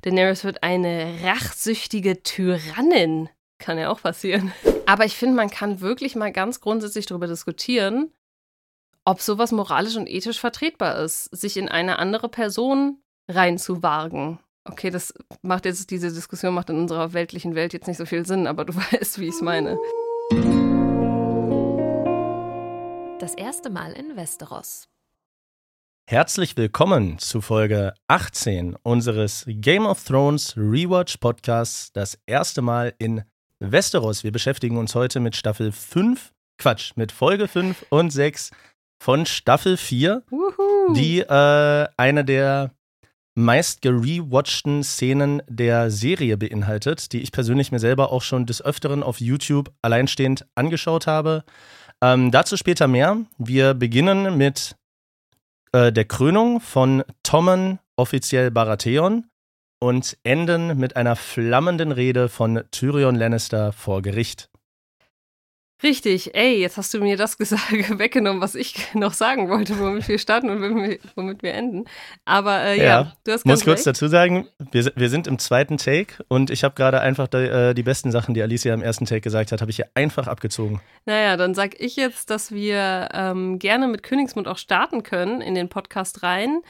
Daenerys wird eine rachsüchtige Tyrannin. Kann ja auch passieren. Aber ich finde, man kann wirklich mal ganz grundsätzlich darüber diskutieren, ob sowas moralisch und ethisch vertretbar ist, sich in eine andere Person reinzuwagen. Okay, das macht jetzt, diese Diskussion macht in unserer weltlichen Welt jetzt nicht so viel Sinn, aber du weißt, wie ich es meine. Das erste Mal in Westeros. Herzlich willkommen zu Folge 18 unseres Game of Thrones Rewatch Podcasts, das erste Mal in Westeros. Wir beschäftigen uns heute mit Staffel 5, Quatsch, mit Folge 5 und 6 von Staffel 4, Wuhu. die äh, eine der meist gerewatchten Szenen der Serie beinhaltet, die ich persönlich mir selber auch schon des Öfteren auf YouTube alleinstehend angeschaut habe. Ähm, dazu später mehr. Wir beginnen mit äh, der Krönung von Tommen, offiziell Baratheon, und enden mit einer flammenden Rede von Tyrion Lannister vor Gericht. Richtig, ey, jetzt hast du mir das gesagt, weggenommen, was ich noch sagen wollte, womit wir starten und womit wir enden. Aber äh, ja, ja, du hast ganz muss kurz recht. dazu sagen, wir, wir sind im zweiten Take und ich habe gerade einfach die, äh, die besten Sachen, die Alicia im ersten Take gesagt hat, habe ich hier einfach abgezogen. Naja, dann sag ich jetzt, dass wir ähm, gerne mit Königsmund auch starten können in den Podcast rein.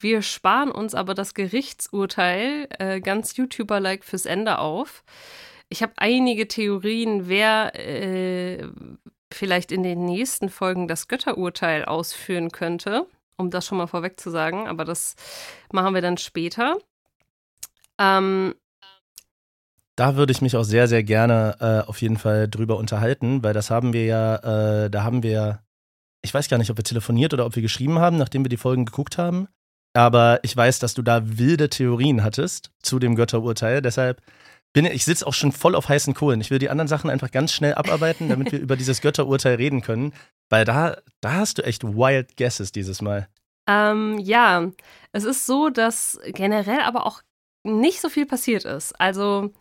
Wir sparen uns aber das Gerichtsurteil äh, ganz YouTuber-like fürs Ende auf ich habe einige Theorien, wer äh, vielleicht in den nächsten Folgen das Götterurteil ausführen könnte, um das schon mal vorweg zu sagen, aber das machen wir dann später. Ähm, da würde ich mich auch sehr, sehr gerne äh, auf jeden Fall drüber unterhalten, weil das haben wir ja, äh, da haben wir, ich weiß gar nicht, ob wir telefoniert oder ob wir geschrieben haben, nachdem wir die Folgen geguckt haben. Aber ich weiß, dass du da wilde Theorien hattest zu dem Götterurteil. Deshalb bin, ich sitze auch schon voll auf heißen Kohlen. Ich will die anderen Sachen einfach ganz schnell abarbeiten, damit wir über dieses Götterurteil reden können. Weil da, da hast du echt wild guesses dieses Mal. Ähm, ja, es ist so, dass generell aber auch nicht so viel passiert ist. Also,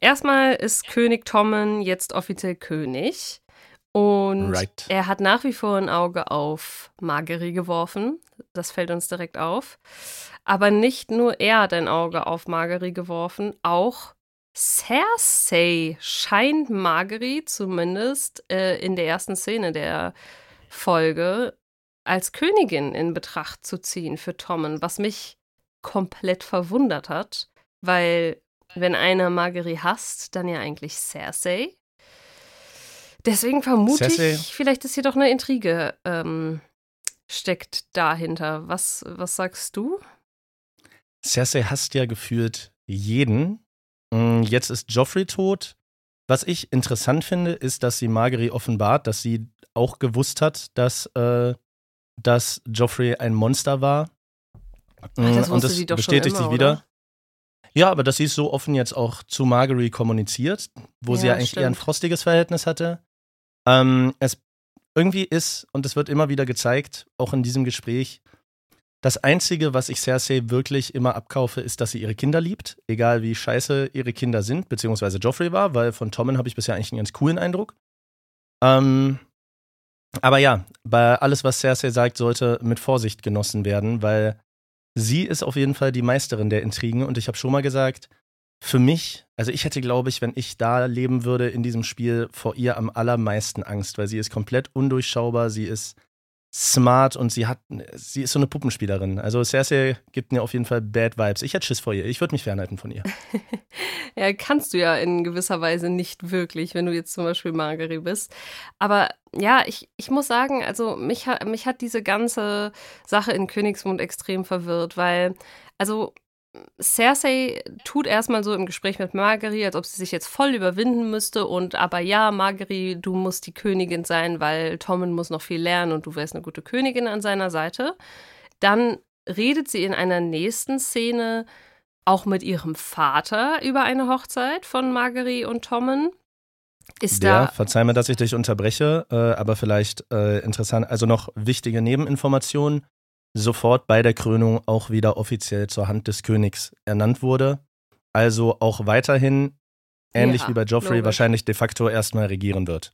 erstmal ist König Tommen jetzt offiziell König. Und right. er hat nach wie vor ein Auge auf Margery geworfen. Das fällt uns direkt auf. Aber nicht nur er hat ein Auge auf Margery geworfen, auch Cersei scheint Marguerite zumindest äh, in der ersten Szene der Folge als Königin in Betracht zu ziehen für Tommen, was mich komplett verwundert hat, weil wenn einer Marguerite hasst, dann ja eigentlich Cersei. Deswegen vermute Cersei. ich, vielleicht ist hier doch eine Intrige ähm, steckt dahinter. Was, was sagst du? Cersei hasst ja gefühlt jeden, jetzt ist Joffrey tot. Was ich interessant finde, ist, dass sie Margery offenbart, dass sie auch gewusst hat, dass, äh, dass Joffrey ein Monster war. Ach, das mm, und das bestätigt sich wieder. Oder? Ja, aber dass sie es so offen jetzt auch zu Margery kommuniziert, wo ja, sie ja eigentlich stimmt. eher ein frostiges Verhältnis hatte. Ähm, es irgendwie ist, und es wird immer wieder gezeigt, auch in diesem Gespräch, das Einzige, was ich Cersei wirklich immer abkaufe, ist, dass sie ihre Kinder liebt. Egal wie scheiße ihre Kinder sind, beziehungsweise Joffrey war, weil von Tommen habe ich bisher eigentlich einen ganz coolen Eindruck. Ähm, aber ja, bei alles, was Cersei sagt, sollte mit Vorsicht genossen werden, weil sie ist auf jeden Fall die Meisterin der Intrigen und ich habe schon mal gesagt, für mich, also ich hätte, glaube ich, wenn ich da leben würde in diesem Spiel, vor ihr am allermeisten Angst, weil sie ist komplett undurchschaubar, sie ist smart und sie hat, sie ist so eine Puppenspielerin. Also Cersei gibt mir auf jeden Fall Bad Vibes. Ich hätte Schiss vor ihr. Ich würde mich fernhalten von ihr. ja, kannst du ja in gewisser Weise nicht wirklich, wenn du jetzt zum Beispiel Margery bist. Aber ja, ich, ich muss sagen, also mich, mich hat diese ganze Sache in Königsmund extrem verwirrt, weil, also Cersei tut erstmal so im Gespräch mit Margery, als ob sie sich jetzt voll überwinden müsste und aber ja, Margery, du musst die Königin sein, weil Tommen muss noch viel lernen und du wärst eine gute Königin an seiner Seite. Dann redet sie in einer nächsten Szene auch mit ihrem Vater über eine Hochzeit von Margery und Tommen. Ist Der, da verzeih mir, dass ich dich unterbreche, äh, aber vielleicht äh, interessant, also noch wichtige Nebeninformationen sofort bei der Krönung auch wieder offiziell zur Hand des Königs ernannt wurde. Also auch weiterhin, ähnlich ja, wie bei Joffrey, logisch. wahrscheinlich de facto erstmal regieren wird.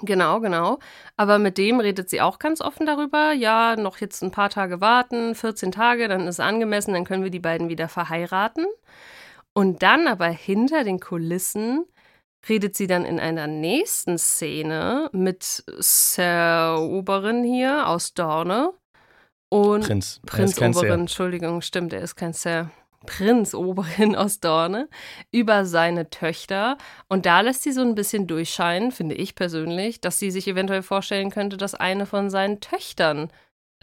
Genau, genau. Aber mit dem redet sie auch ganz offen darüber. Ja, noch jetzt ein paar Tage warten, 14 Tage, dann ist es angemessen, dann können wir die beiden wieder verheiraten. Und dann aber hinter den Kulissen redet sie dann in einer nächsten Szene mit Sir Oberin hier aus Dorne. Und Prinz. Prinz Oberin, Entschuldigung, stimmt, er ist kein Sir. Prinz Oberin aus Dorne über seine Töchter. Und da lässt sie so ein bisschen durchscheinen, finde ich persönlich, dass sie sich eventuell vorstellen könnte, dass eine von seinen Töchtern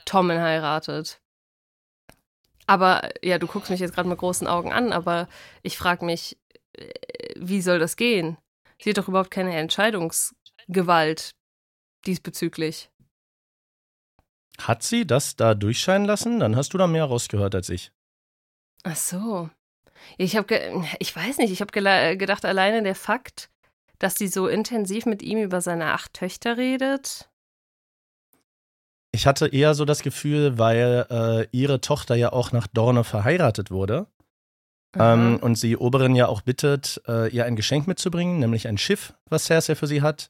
Tommen heiratet. Aber ja, du guckst mich jetzt gerade mit großen Augen an, aber ich frage mich, äh, wie soll das gehen? Sie hat doch überhaupt keine Entscheidungsgewalt diesbezüglich. Hat sie das da durchscheinen lassen? Dann hast du da mehr rausgehört als ich. Ach so. Ich habe, ich weiß nicht, ich habe gedacht, alleine der Fakt, dass sie so intensiv mit ihm über seine acht Töchter redet. Ich hatte eher so das Gefühl, weil äh, ihre Tochter ja auch nach Dorne verheiratet wurde ähm, und sie Oberin ja auch bittet, äh, ihr ein Geschenk mitzubringen, nämlich ein Schiff, was Cersei für sie hat,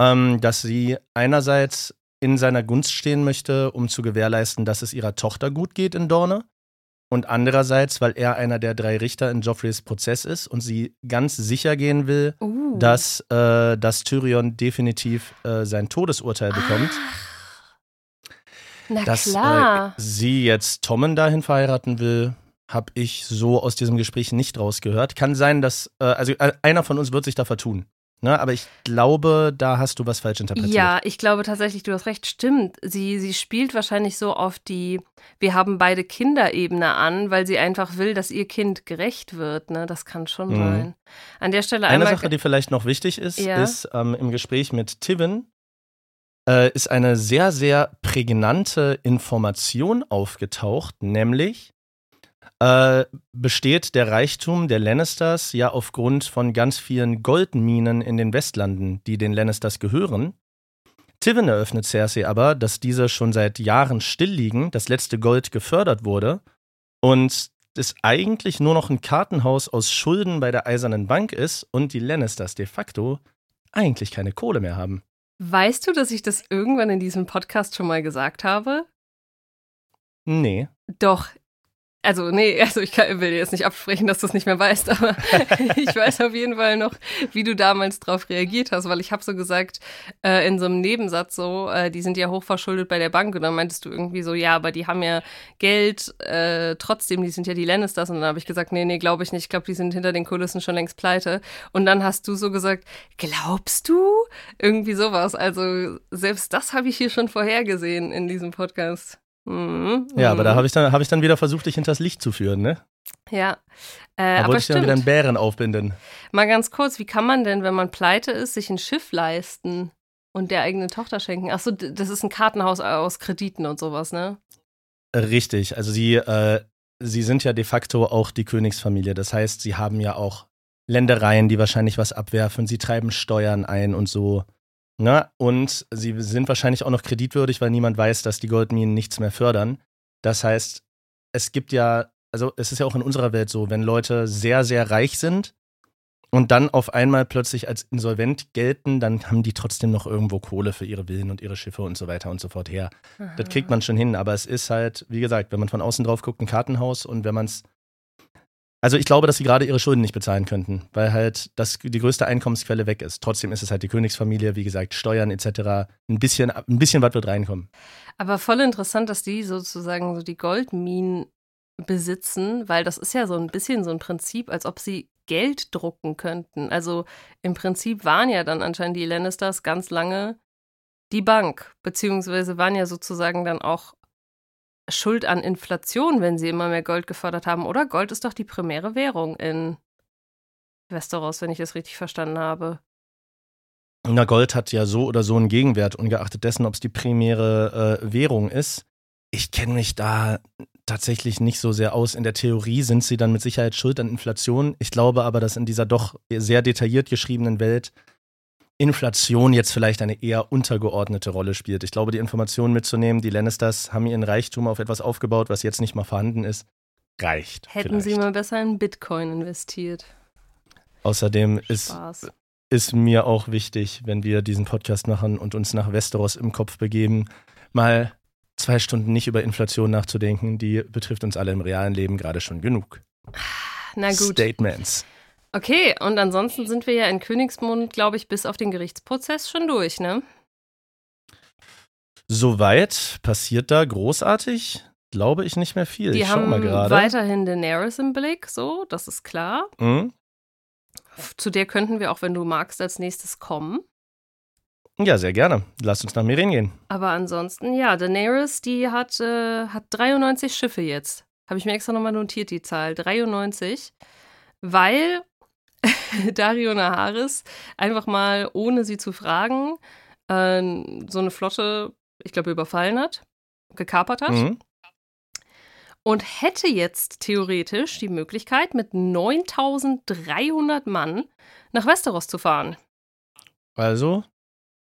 ähm, dass sie einerseits in seiner Gunst stehen möchte, um zu gewährleisten, dass es ihrer Tochter gut geht in Dorne. Und andererseits, weil er einer der drei Richter in Joffreys Prozess ist und sie ganz sicher gehen will, uh. dass, äh, dass Tyrion definitiv äh, sein Todesurteil bekommt. Ach. Na dass klar. Äh, sie jetzt Tommen dahin verheiraten will, habe ich so aus diesem Gespräch nicht rausgehört. Kann sein, dass, äh, also äh, einer von uns wird sich da vertun. Ne, aber ich glaube, da hast du was falsch interpretiert. Ja, ich glaube tatsächlich, du hast recht, stimmt. Sie, sie spielt wahrscheinlich so auf die, wir haben beide Kinderebene an, weil sie einfach will, dass ihr Kind gerecht wird. Ne? Das kann schon mhm. sein. An der Stelle Eine Sache, die vielleicht noch wichtig ist, ja. ist ähm, im Gespräch mit Tivin äh, ist eine sehr, sehr prägnante Information aufgetaucht, nämlich äh, besteht der Reichtum der Lannisters ja aufgrund von ganz vielen Goldminen in den Westlanden, die den Lannisters gehören. Tivin eröffnet Cersei aber, dass diese schon seit Jahren still liegen, das letzte Gold gefördert wurde und es eigentlich nur noch ein Kartenhaus aus Schulden bei der Eisernen Bank ist und die Lannisters de facto eigentlich keine Kohle mehr haben. Weißt du, dass ich das irgendwann in diesem Podcast schon mal gesagt habe? Nee. Doch, also, nee, also ich kann, will dir jetzt nicht absprechen, dass du es nicht mehr weißt, aber ich weiß auf jeden Fall noch, wie du damals darauf reagiert hast, weil ich habe so gesagt, äh, in so einem Nebensatz so, äh, die sind ja hochverschuldet bei der Bank und dann meintest du irgendwie so, ja, aber die haben ja Geld, äh, trotzdem, die sind ja die Lannisters und dann habe ich gesagt, nee, nee, glaube ich nicht, ich glaube, die sind hinter den Kulissen schon längst pleite und dann hast du so gesagt, glaubst du? Irgendwie sowas, also selbst das habe ich hier schon vorhergesehen in diesem Podcast. Mhm, ja, aber da mhm. habe ich, dann, hab ich dann wieder versucht, dich hinters Licht zu führen, ne? Ja. Äh, da wollte ich dann wieder einen Bären aufbinden. Mal ganz kurz, wie kann man denn, wenn man pleite ist, sich ein Schiff leisten und der eigenen Tochter schenken? Achso, das ist ein Kartenhaus aus Krediten und sowas, ne? Richtig. Also sie, äh, sie sind ja de facto auch die Königsfamilie. Das heißt, sie haben ja auch Ländereien, die wahrscheinlich was abwerfen. Sie treiben Steuern ein und so. Ne? Und sie sind wahrscheinlich auch noch kreditwürdig, weil niemand weiß, dass die Goldminen nichts mehr fördern. Das heißt, es gibt ja, also es ist ja auch in unserer Welt so, wenn Leute sehr, sehr reich sind und dann auf einmal plötzlich als insolvent gelten, dann haben die trotzdem noch irgendwo Kohle für ihre Villen und ihre Schiffe und so weiter und so fort her. Aha. Das kriegt man schon hin, aber es ist halt, wie gesagt, wenn man von außen drauf guckt, ein Kartenhaus und wenn man es also ich glaube, dass sie gerade ihre Schulden nicht bezahlen könnten, weil halt das die größte Einkommensquelle weg ist. Trotzdem ist es halt die Königsfamilie, wie gesagt, Steuern etc. Ein bisschen, ein bisschen was wird reinkommen. Aber voll interessant, dass die sozusagen so die Goldminen besitzen, weil das ist ja so ein bisschen so ein Prinzip, als ob sie Geld drucken könnten. Also im Prinzip waren ja dann anscheinend die Lannisters ganz lange die Bank, beziehungsweise waren ja sozusagen dann auch schuld an Inflation, wenn sie immer mehr Gold gefördert haben, oder? Gold ist doch die primäre Währung in Westeros, wenn ich das richtig verstanden habe. Na, Gold hat ja so oder so einen Gegenwert, ungeachtet dessen, ob es die primäre äh, Währung ist. Ich kenne mich da tatsächlich nicht so sehr aus. In der Theorie sind sie dann mit Sicherheit schuld an Inflation. Ich glaube aber, dass in dieser doch sehr detailliert geschriebenen Welt Inflation jetzt vielleicht eine eher untergeordnete Rolle spielt. Ich glaube, die Informationen mitzunehmen, die Lannisters haben ihren Reichtum auf etwas aufgebaut, was jetzt nicht mal vorhanden ist, reicht. Hätten vielleicht. sie mal besser in Bitcoin investiert. Außerdem ist, ist mir auch wichtig, wenn wir diesen Podcast machen und uns nach Westeros im Kopf begeben, mal zwei Stunden nicht über Inflation nachzudenken. Die betrifft uns alle im realen Leben gerade schon genug. Na gut. Statements. Okay, und ansonsten sind wir ja in Königsmund, glaube ich, bis auf den Gerichtsprozess schon durch, ne? Soweit passiert da großartig, glaube ich, nicht mehr viel. Die ich haben mal gerade. weiterhin Daenerys im Blick, so, das ist klar. Mhm. Zu der könnten wir auch, wenn du magst, als nächstes kommen. Ja, sehr gerne. Lass uns nach Merin gehen. Aber ansonsten, ja, Daenerys, die hat, äh, hat 93 Schiffe jetzt. Habe ich mir extra nochmal notiert, die Zahl. 93. Weil Dario Naharis einfach mal, ohne sie zu fragen, äh, so eine Flotte, ich glaube, überfallen hat, gekapert hat. Mhm. Und hätte jetzt theoretisch die Möglichkeit, mit 9300 Mann nach Westeros zu fahren. Also,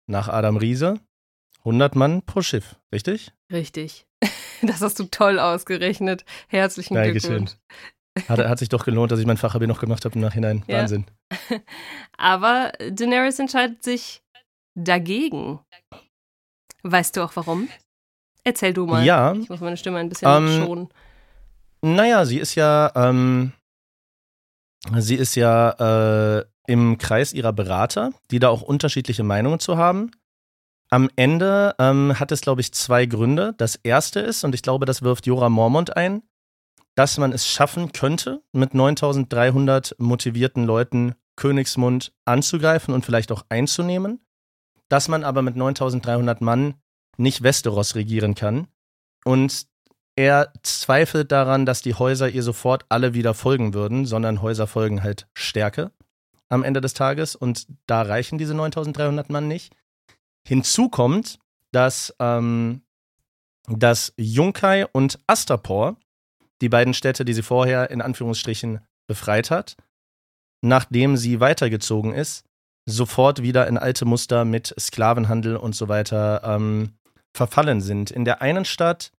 nach Adam Riese, 100 Mann pro Schiff, richtig? Richtig. Das hast du toll ausgerechnet. Herzlichen Dankeschön. Glückwunsch. Hat, hat sich doch gelohnt, dass ich mein Fachabi noch gemacht habe im Nachhinein. Ja. Wahnsinn. Aber Daenerys entscheidet sich dagegen. Weißt du auch warum? Erzähl du mal. Ja. Ich muss meine Stimme ein bisschen Ähm, schonen. Naja, sie ist ja, ähm, sie ist ja äh, im Kreis ihrer Berater, die da auch unterschiedliche Meinungen zu haben. Am Ende ähm, hat es, glaube ich, zwei Gründe. Das erste ist, und ich glaube, das wirft Jora Mormont ein, dass man es schaffen könnte, mit 9300 motivierten Leuten Königsmund anzugreifen und vielleicht auch einzunehmen, dass man aber mit 9300 Mann nicht Westeros regieren kann. Und er zweifelt daran, dass die Häuser ihr sofort alle wieder folgen würden, sondern Häuser folgen halt Stärke am Ende des Tages und da reichen diese 9300 Mann nicht. Hinzu kommt, dass, ähm, dass Junkai und Astapor, die beiden Städte, die sie vorher in Anführungsstrichen befreit hat, nachdem sie weitergezogen ist, sofort wieder in alte Muster mit Sklavenhandel und so weiter ähm, verfallen sind. In der einen Stadt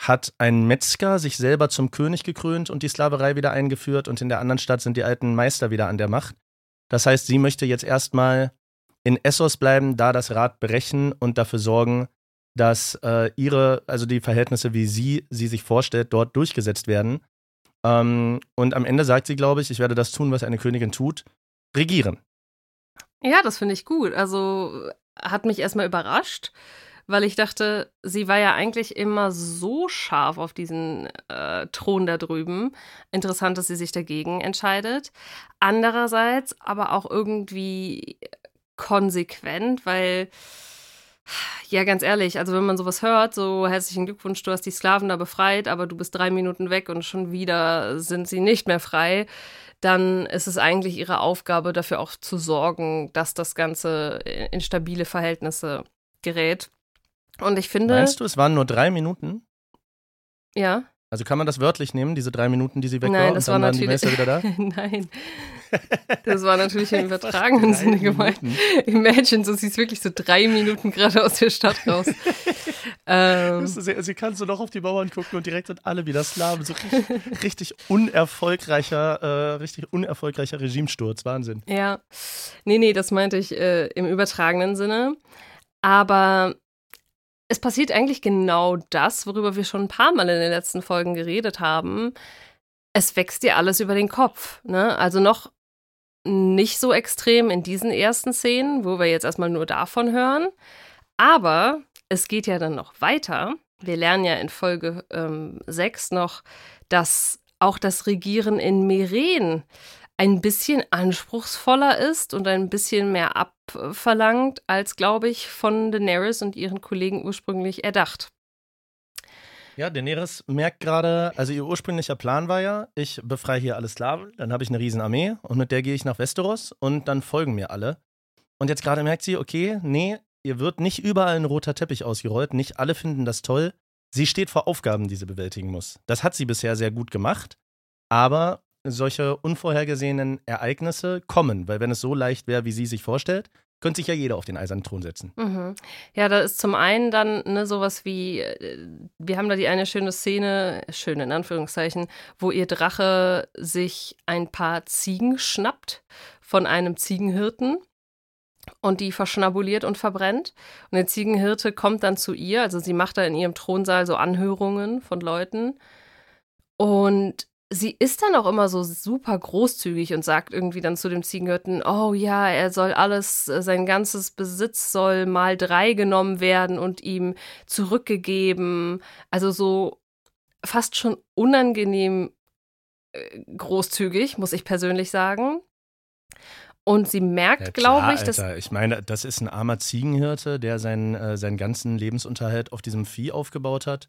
hat ein Metzger sich selber zum König gekrönt und die Sklaverei wieder eingeführt und in der anderen Stadt sind die alten Meister wieder an der Macht. Das heißt, sie möchte jetzt erstmal in Essos bleiben, da das Rad brechen und dafür sorgen, dass äh, ihre, also die Verhältnisse, wie sie sie sich vorstellt, dort durchgesetzt werden. Ähm, und am Ende sagt sie, glaube ich, ich werde das tun, was eine Königin tut, regieren. Ja, das finde ich gut. Also hat mich erstmal überrascht, weil ich dachte, sie war ja eigentlich immer so scharf auf diesen äh, Thron da drüben. Interessant, dass sie sich dagegen entscheidet. Andererseits aber auch irgendwie konsequent, weil, ja, ganz ehrlich, also wenn man sowas hört, so herzlichen Glückwunsch, du hast die Sklaven da befreit, aber du bist drei Minuten weg und schon wieder sind sie nicht mehr frei, dann ist es eigentlich ihre Aufgabe, dafür auch zu sorgen, dass das Ganze in stabile Verhältnisse gerät. Und ich finde. Meinst du, es waren nur drei Minuten? Ja. Also kann man das wörtlich nehmen, diese drei Minuten, die sie weg Nein, war, das und dann war waren die natürlich- Meister wieder da? Nein. Das war natürlich im übertragenen Sinne gemeint. Imagine, so siehst wirklich so drei Minuten gerade aus der Stadt raus. ähm, Sie, sie kann so noch auf die Mauern gucken und direkt sind alle wieder Slaven. So richtig, richtig unerfolgreicher, äh, richtig unerfolgreicher Regimesturz. Wahnsinn. ja. Nee, nee, das meinte ich äh, im übertragenen Sinne. Aber es passiert eigentlich genau das, worüber wir schon ein paar Mal in den letzten Folgen geredet haben. Es wächst dir alles über den Kopf. Ne? Also noch nicht so extrem in diesen ersten Szenen, wo wir jetzt erstmal nur davon hören. Aber es geht ja dann noch weiter. Wir lernen ja in Folge ähm, 6 noch, dass auch das Regieren in Meren ein bisschen anspruchsvoller ist und ein bisschen mehr abverlangt, als, glaube ich, von Daenerys und ihren Kollegen ursprünglich erdacht. Ja, Daenerys merkt gerade, also ihr ursprünglicher Plan war ja, ich befreie hier alle Sklaven, dann habe ich eine riesen Armee und mit der gehe ich nach Westeros und dann folgen mir alle. Und jetzt gerade merkt sie, okay, nee, ihr wird nicht überall ein roter Teppich ausgerollt, nicht alle finden das toll. Sie steht vor Aufgaben, die sie bewältigen muss. Das hat sie bisher sehr gut gemacht, aber solche unvorhergesehenen Ereignisse kommen, weil wenn es so leicht wäre, wie sie sich vorstellt, könnte sich ja jeder auf den eisernen Thron setzen. Mhm. Ja, da ist zum einen dann ne, sowas wie, äh, wir haben da die eine schöne Szene, schön in Anführungszeichen, wo ihr Drache sich ein paar Ziegen schnappt von einem Ziegenhirten und die verschnabuliert und verbrennt. Und der Ziegenhirte kommt dann zu ihr, also sie macht da in ihrem Thronsaal so Anhörungen von Leuten. Und sie ist dann auch immer so super großzügig und sagt irgendwie dann zu dem Ziegenhirten, oh ja, er soll alles, äh, sein ganzes Besitz soll mal drei genommen werden und ihm zurückgegeben. Also so fast schon unangenehm äh, großzügig, muss ich persönlich sagen. Und sie merkt, ja, glaube ich, dass. Ich meine, das ist ein armer Ziegenhirte, der seinen, äh, seinen ganzen Lebensunterhalt auf diesem Vieh aufgebaut hat,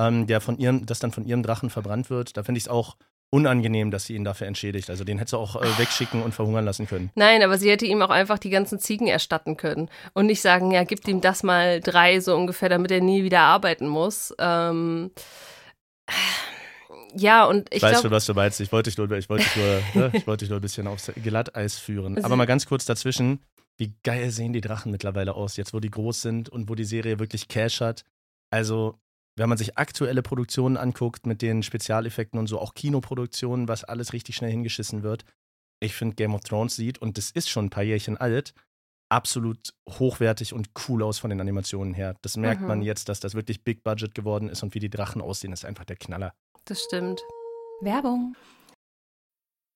ähm, der von ihrem, das dann von ihrem Drachen verbrannt wird. Da finde ich es auch unangenehm, dass sie ihn dafür entschädigt. Also den hätte sie auch äh, wegschicken und verhungern lassen können. Nein, aber sie hätte ihm auch einfach die ganzen Ziegen erstatten können und nicht sagen, ja, gib ihm das mal drei so ungefähr, damit er nie wieder arbeiten muss. Ähm, ja, und ich Weißt glaub, du, was du meinst? Ich wollte dich nur, ich wollte dich nur, ne? ich wollte dich nur ein bisschen aufs Glatteis führen. Aber mal ganz kurz dazwischen. Wie geil sehen die Drachen mittlerweile aus, jetzt wo die groß sind und wo die Serie wirklich Cash hat. Also, wenn man sich aktuelle Produktionen anguckt mit den Spezialeffekten und so, auch Kinoproduktionen, was alles richtig schnell hingeschissen wird. Ich finde, Game of Thrones sieht, und das ist schon ein paar Jährchen alt, absolut hochwertig und cool aus von den Animationen her. Das merkt mhm. man jetzt, dass das wirklich Big Budget geworden ist und wie die Drachen aussehen, ist einfach der Knaller. Das stimmt. Werbung.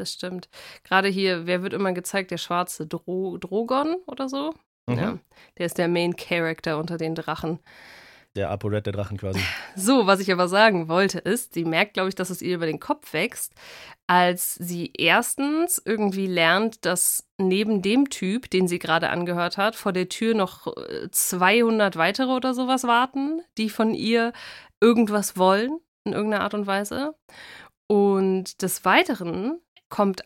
Das stimmt. Gerade hier, wer wird immer gezeigt? Der schwarze Dro Drogon oder so? Mhm. Ja. Der ist der Main Character unter den Drachen. Der Aporet der Drachen quasi. So, was ich aber sagen wollte, ist, sie merkt, glaube ich, dass es ihr über den Kopf wächst, als sie erstens irgendwie lernt, dass neben dem Typ, den sie gerade angehört hat, vor der Tür noch 200 äh, weitere oder sowas warten, die von ihr irgendwas wollen in irgendeiner Art und Weise. Und des Weiteren kommt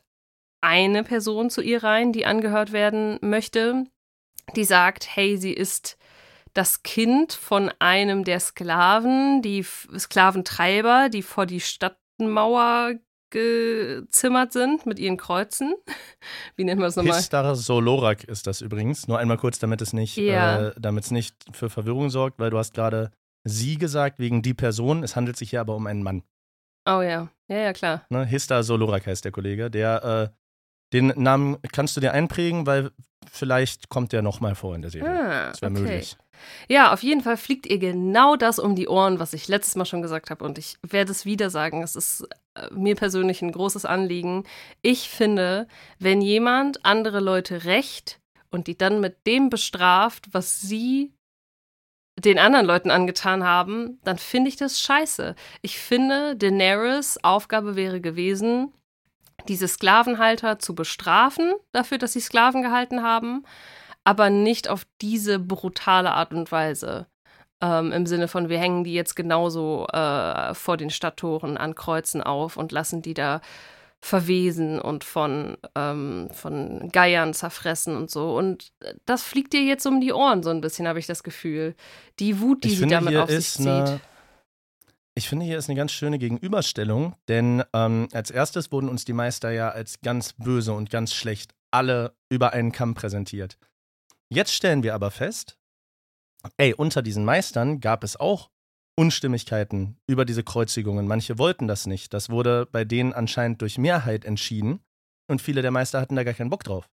eine Person zu ihr rein, die angehört werden möchte, die sagt, hey, sie ist das Kind von einem der Sklaven, die Sklaventreiber, die vor die Stadtmauer gezimmert sind mit ihren Kreuzen. Wie nennt man das nochmal? Histar Solorak ist das übrigens. Nur einmal kurz, damit es nicht, ja. äh, damit es nicht für Verwirrung sorgt, weil du hast gerade sie gesagt wegen die Person. Es handelt sich hier aber um einen Mann. Oh ja, ja, ja, klar. Ne? Hista Solorak heißt der Kollege. Der, äh, den Namen kannst du dir einprägen, weil vielleicht kommt der nochmal vor in der Serie. Ah, das wäre okay. möglich. Ja, auf jeden Fall fliegt ihr genau das um die Ohren, was ich letztes Mal schon gesagt habe. Und ich werde es wieder sagen. Es ist äh, mir persönlich ein großes Anliegen. Ich finde, wenn jemand andere Leute rächt und die dann mit dem bestraft, was sie den anderen Leuten angetan haben, dann finde ich das scheiße. Ich finde, Daenerys Aufgabe wäre gewesen, diese Sklavenhalter zu bestrafen dafür, dass sie Sklaven gehalten haben, aber nicht auf diese brutale Art und Weise. Ähm, Im Sinne von, wir hängen die jetzt genauso äh, vor den Stadttoren an Kreuzen auf und lassen die da verwesen und von, ähm, von Geiern zerfressen und so. Und das fliegt dir jetzt um die Ohren, so ein bisschen, habe ich das Gefühl. Die Wut, die ich sie finde, damit auf sich zieht. Eine, ich finde, hier ist eine ganz schöne Gegenüberstellung, denn ähm, als erstes wurden uns die Meister ja als ganz böse und ganz schlecht alle über einen Kamm präsentiert. Jetzt stellen wir aber fest, ey, unter diesen Meistern gab es auch Unstimmigkeiten über diese Kreuzigungen. Manche wollten das nicht. Das wurde bei denen anscheinend durch Mehrheit entschieden. Und viele der Meister hatten da gar keinen Bock drauf.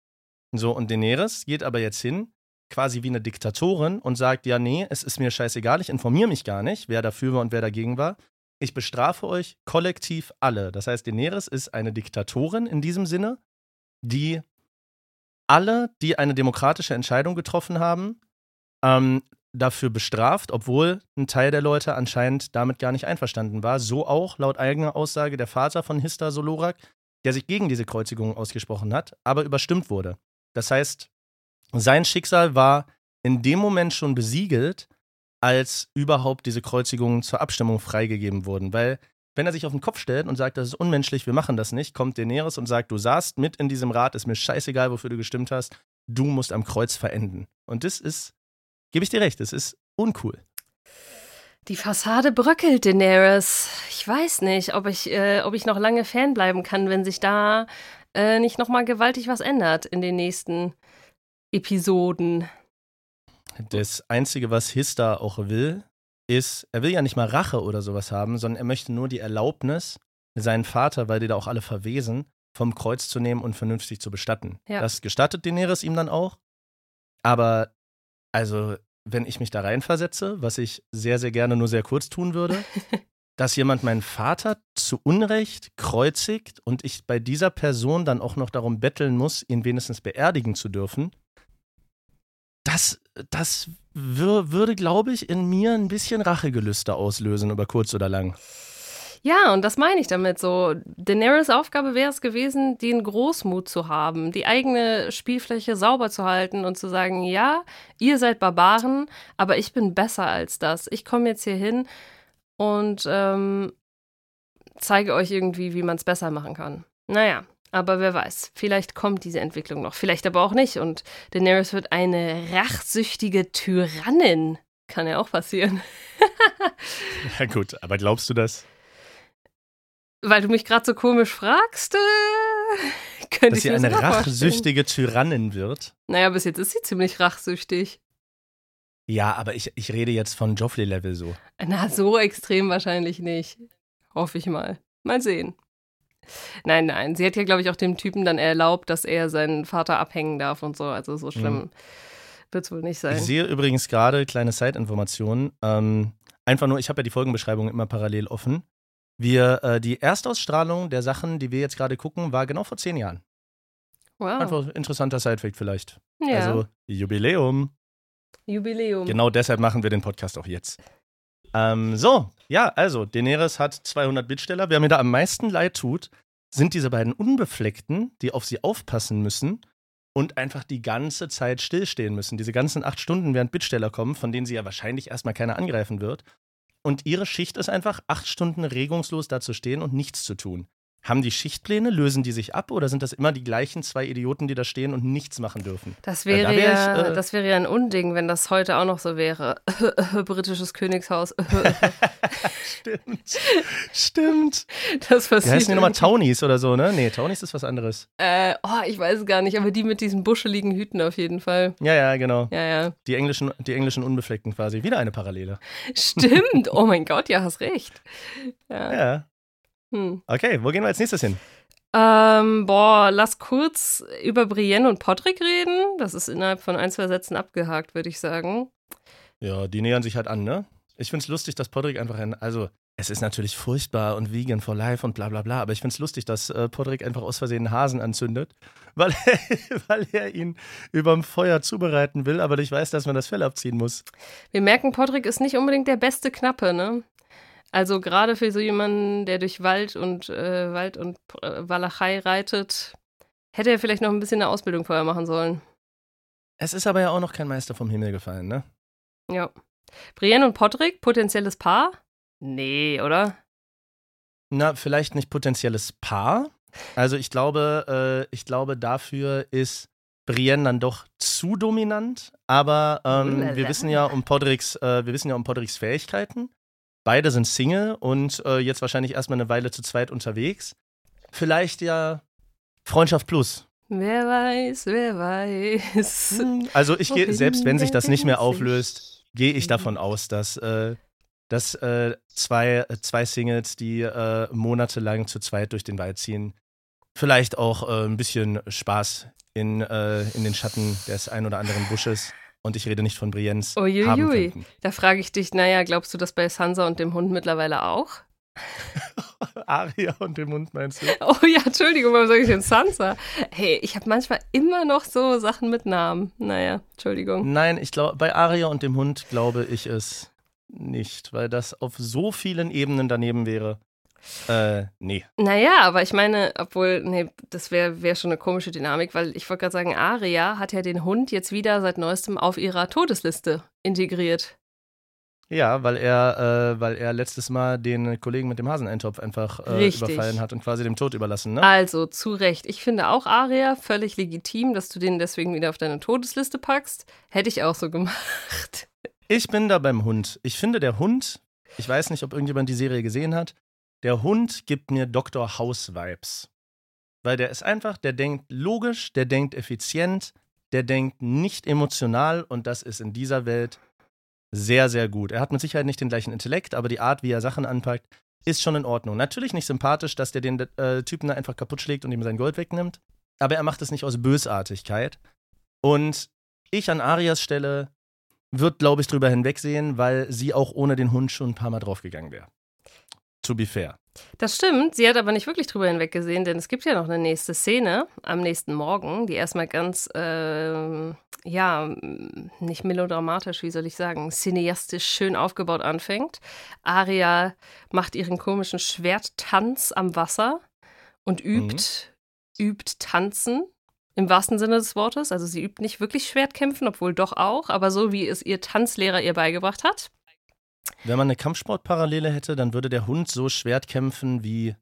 So, und Daenerys geht aber jetzt hin, quasi wie eine Diktatorin, und sagt: Ja, nee, es ist mir scheißegal, ich informiere mich gar nicht, wer dafür war und wer dagegen war. Ich bestrafe euch kollektiv alle. Das heißt, Daenerys ist eine Diktatorin in diesem Sinne, die alle, die eine demokratische Entscheidung getroffen haben, ähm, dafür bestraft, obwohl ein Teil der Leute anscheinend damit gar nicht einverstanden war. So auch laut eigener Aussage der Vater von Hista Solorak, der sich gegen diese Kreuzigung ausgesprochen hat, aber überstimmt wurde. Das heißt, sein Schicksal war in dem Moment schon besiegelt, als überhaupt diese Kreuzigungen zur Abstimmung freigegeben wurden. Weil, wenn er sich auf den Kopf stellt und sagt, das ist unmenschlich, wir machen das nicht, kommt Daenerys und sagt, du saßt mit in diesem Rat, ist mir scheißegal, wofür du gestimmt hast, du musst am Kreuz verenden. Und das ist, gebe ich dir recht, das ist uncool. Die Fassade bröckelt, Daenerys. Ich weiß nicht, ob ich, äh, ob ich noch lange Fan bleiben kann, wenn sich da äh, nicht nochmal gewaltig was ändert in den nächsten Episoden. Das Einzige, was Hista auch will, ist, er will ja nicht mal Rache oder sowas haben, sondern er möchte nur die Erlaubnis, seinen Vater, weil die da auch alle verwesen, vom Kreuz zu nehmen und vernünftig zu bestatten. Ja. Das gestattet Daenerys ihm dann auch. Aber, also, wenn ich mich da reinversetze, was ich sehr, sehr gerne nur sehr kurz tun würde, dass jemand meinen Vater zu Unrecht kreuzigt und ich bei dieser Person dann auch noch darum betteln muss, ihn wenigstens beerdigen zu dürfen, das, das würde, glaube ich, in mir ein bisschen Rachegelüste auslösen, über kurz oder lang. Ja, und das meine ich damit so. Daenerys Aufgabe wäre es gewesen, den Großmut zu haben, die eigene Spielfläche sauber zu halten und zu sagen, ja, ihr seid Barbaren, aber ich bin besser als das. Ich komme jetzt hier hin und ähm, zeige euch irgendwie, wie man es besser machen kann. Naja, aber wer weiß, vielleicht kommt diese Entwicklung noch, vielleicht aber auch nicht. Und Daenerys wird eine rachsüchtige Tyrannin. Kann ja auch passieren. ja gut, aber glaubst du das? Weil du mich gerade so komisch fragst, äh, könnte Dass ich sie eine rachsüchtige Tyrannin wird? Naja, bis jetzt ist sie ziemlich rachsüchtig. Ja, aber ich, ich rede jetzt von Joffrey-Level so. Na, so extrem wahrscheinlich nicht. Hoffe ich mal. Mal sehen. Nein, nein. Sie hat ja, glaube ich, auch dem Typen dann erlaubt, dass er seinen Vater abhängen darf und so. Also so schlimm mhm. wird es wohl nicht sein. Ich sehe übrigens gerade kleine Side-Informationen. Ähm, einfach nur, ich habe ja die Folgenbeschreibung immer parallel offen. Wir, äh, die Erstausstrahlung der Sachen, die wir jetzt gerade gucken, war genau vor zehn Jahren. Wow. Einfach interessanter Sidefact vielleicht. Ja. Also Jubiläum. Jubiläum. Genau deshalb machen wir den Podcast auch jetzt. Ähm, so, ja, also Daenerys hat 200 Bittsteller. Wer mir da am meisten leid tut, sind diese beiden Unbefleckten, die auf sie aufpassen müssen und einfach die ganze Zeit stillstehen müssen. Diese ganzen acht Stunden, während Bittsteller kommen, von denen sie ja wahrscheinlich erstmal keiner angreifen wird. Und ihre Schicht ist einfach, acht Stunden regungslos da zu stehen und nichts zu tun. Haben die Schichtpläne, lösen die sich ab oder sind das immer die gleichen zwei Idioten, die da stehen und nichts machen dürfen? Das wäre, da wär ja, ich, äh, das wäre ja ein Unding, wenn das heute auch noch so wäre. Britisches Königshaus. Stimmt. Stimmt. Das passiert. Die heißen die nochmal Townies oder so, ne? Nee, Townies ist was anderes. Äh, oh, ich weiß es gar nicht, aber die mit diesen buscheligen Hüten auf jeden Fall. Ja, ja, genau. Ja, ja. Die englischen, die englischen Unbefleckten quasi. Wieder eine Parallele. Stimmt. Oh mein Gott, ja, hast recht. Ja. ja. Hm. Okay, wo gehen wir als nächstes hin? Ähm, boah, lass kurz über Brienne und Podrick reden. Das ist innerhalb von ein, zwei Sätzen abgehakt, würde ich sagen. Ja, die nähern sich halt an, ne? Ich find's lustig, dass Podrick einfach ein, also es ist natürlich furchtbar und vegan for life und bla bla bla, aber ich find's lustig, dass äh, Podrick einfach aus Versehen einen Hasen anzündet, weil, weil er ihn überm Feuer zubereiten will, aber ich weiß, dass man das Fell abziehen muss. Wir merken, Podrick ist nicht unbedingt der beste Knappe, ne? Also gerade für so jemanden, der durch Wald und äh, Wald und äh, Walachei reitet, hätte er vielleicht noch ein bisschen eine Ausbildung vorher machen sollen. Es ist aber ja auch noch kein Meister vom Himmel gefallen, ne? Ja. Brienne und Podrick, potenzielles Paar? Nee, oder? Na, vielleicht nicht potenzielles Paar. Also ich glaube, äh, ich glaube, dafür ist Brienne dann doch zu dominant. Aber ähm, wir wissen ja um Podricks, äh, wir wissen ja um Podricks Fähigkeiten. Beide sind Single und äh, jetzt wahrscheinlich erstmal eine Weile zu zweit unterwegs. Vielleicht ja Freundschaft plus. Wer weiß, wer weiß. Also ich gehe, selbst wenn sich das nicht mehr auflöst, gehe ich davon aus, dass, äh, dass äh, zwei, zwei Singles, die äh, monatelang zu zweit durch den Wald ziehen, vielleicht auch äh, ein bisschen Spaß in, äh, in den Schatten des ein oder anderen Busches und ich rede nicht von Brienz. Uiuiui. Da frage ich dich, naja, glaubst du das bei Sansa und dem Hund mittlerweile auch? Aria und dem Hund meinst du? Oh ja, Entschuldigung, warum sage ich denn Sansa? Hey, ich habe manchmal immer noch so Sachen mit Namen. Naja, Entschuldigung. Nein, ich glaube, bei Aria und dem Hund glaube ich es nicht, weil das auf so vielen Ebenen daneben wäre. Äh, nee. Naja, aber ich meine, obwohl, nee, das wäre wär schon eine komische Dynamik, weil ich wollte gerade sagen, Aria hat ja den Hund jetzt wieder seit neuestem auf ihrer Todesliste integriert. Ja, weil er, äh, weil er letztes Mal den Kollegen mit dem Haseneintopf einfach äh, überfallen hat und quasi dem Tod überlassen. Ne? Also zu Recht. Ich finde auch Aria völlig legitim, dass du den deswegen wieder auf deine Todesliste packst. Hätte ich auch so gemacht. Ich bin da beim Hund. Ich finde, der Hund, ich weiß nicht, ob irgendjemand die Serie gesehen hat, der Hund gibt mir Dr. House-Vibes. Weil der ist einfach, der denkt logisch, der denkt effizient, der denkt nicht emotional und das ist in dieser Welt sehr, sehr gut. Er hat mit Sicherheit nicht den gleichen Intellekt, aber die Art, wie er Sachen anpackt, ist schon in Ordnung. Natürlich nicht sympathisch, dass der den äh, Typen da einfach kaputt schlägt und ihm sein Gold wegnimmt, aber er macht es nicht aus Bösartigkeit. Und ich an Arias Stelle würde, glaube ich, drüber hinwegsehen, weil sie auch ohne den Hund schon ein paar Mal draufgegangen wäre. To be fair. Das stimmt. Sie hat aber nicht wirklich drüber hinweggesehen, denn es gibt ja noch eine nächste Szene am nächsten Morgen, die erstmal ganz, äh, ja, nicht melodramatisch, wie soll ich sagen, cineastisch schön aufgebaut anfängt. Aria macht ihren komischen Schwerttanz am Wasser und übt, mhm. übt tanzen. Im wahrsten Sinne des Wortes. Also sie übt nicht wirklich Schwertkämpfen, obwohl doch auch, aber so wie es ihr Tanzlehrer ihr beigebracht hat. Wenn man eine Kampfsportparallele hätte, dann würde der Hund so Schwert kämpfen wie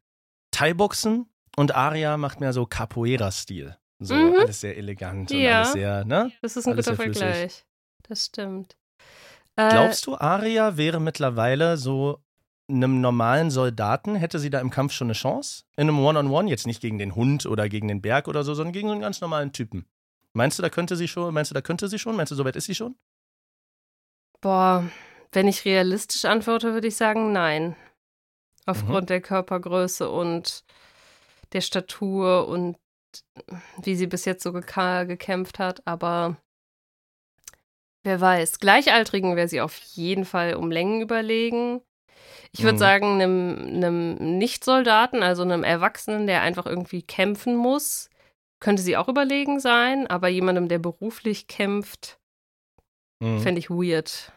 Thai-Boxen und Aria macht mehr so Capoeira-Stil. So mhm. alles sehr elegant und alles sehr, ne? Das ist ein alles guter Vergleich. Das stimmt. Äh, Glaubst du, Aria wäre mittlerweile so einem normalen Soldaten, hätte sie da im Kampf schon eine Chance? In einem One-on-One, -on -One, jetzt nicht gegen den Hund oder gegen den Berg oder so, sondern gegen einen ganz normalen Typen. Meinst du, da könnte sie schon? Meinst du, da könnte sie schon? Meinst du, soweit ist sie schon? Boah, wenn ich realistisch antworte, würde ich sagen, nein. Aufgrund mhm. der Körpergröße und der Statur und wie sie bis jetzt so gekämpft hat. Aber wer weiß, Gleichaltrigen wäre sie auf jeden Fall um Längen überlegen. Ich würde mhm. sagen, einem, einem Nicht-Soldaten, also einem Erwachsenen, der einfach irgendwie kämpfen muss, könnte sie auch überlegen sein. Aber jemandem, der beruflich kämpft, mhm. fände ich weird.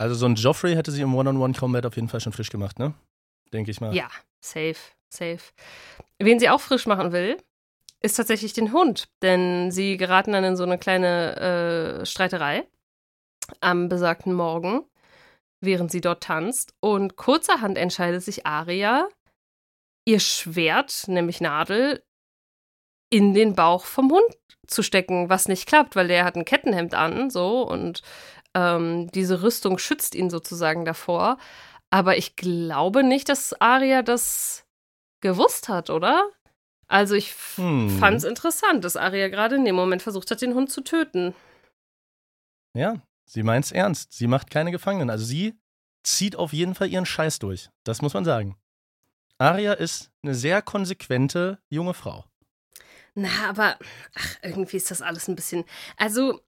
Also so ein Joffrey hätte sie im One-on-One-Combat auf jeden Fall schon frisch gemacht, ne? Denke ich mal. Ja, safe, safe. Wen sie auch frisch machen will, ist tatsächlich den Hund. Denn sie geraten dann in so eine kleine äh, Streiterei am besagten Morgen, während sie dort tanzt. Und kurzerhand entscheidet sich Aria, ihr Schwert, nämlich Nadel, in den Bauch vom Hund zu stecken, was nicht klappt, weil der hat ein Kettenhemd an, so und ähm, diese Rüstung schützt ihn sozusagen davor. Aber ich glaube nicht, dass Arya das gewusst hat, oder? Also ich hm. fand es interessant, dass Arya gerade in dem Moment versucht hat, den Hund zu töten. Ja, sie meint es ernst. Sie macht keine Gefangenen. Also sie zieht auf jeden Fall ihren Scheiß durch. Das muss man sagen. Arya ist eine sehr konsequente junge Frau. Na, aber ach, irgendwie ist das alles ein bisschen. Also,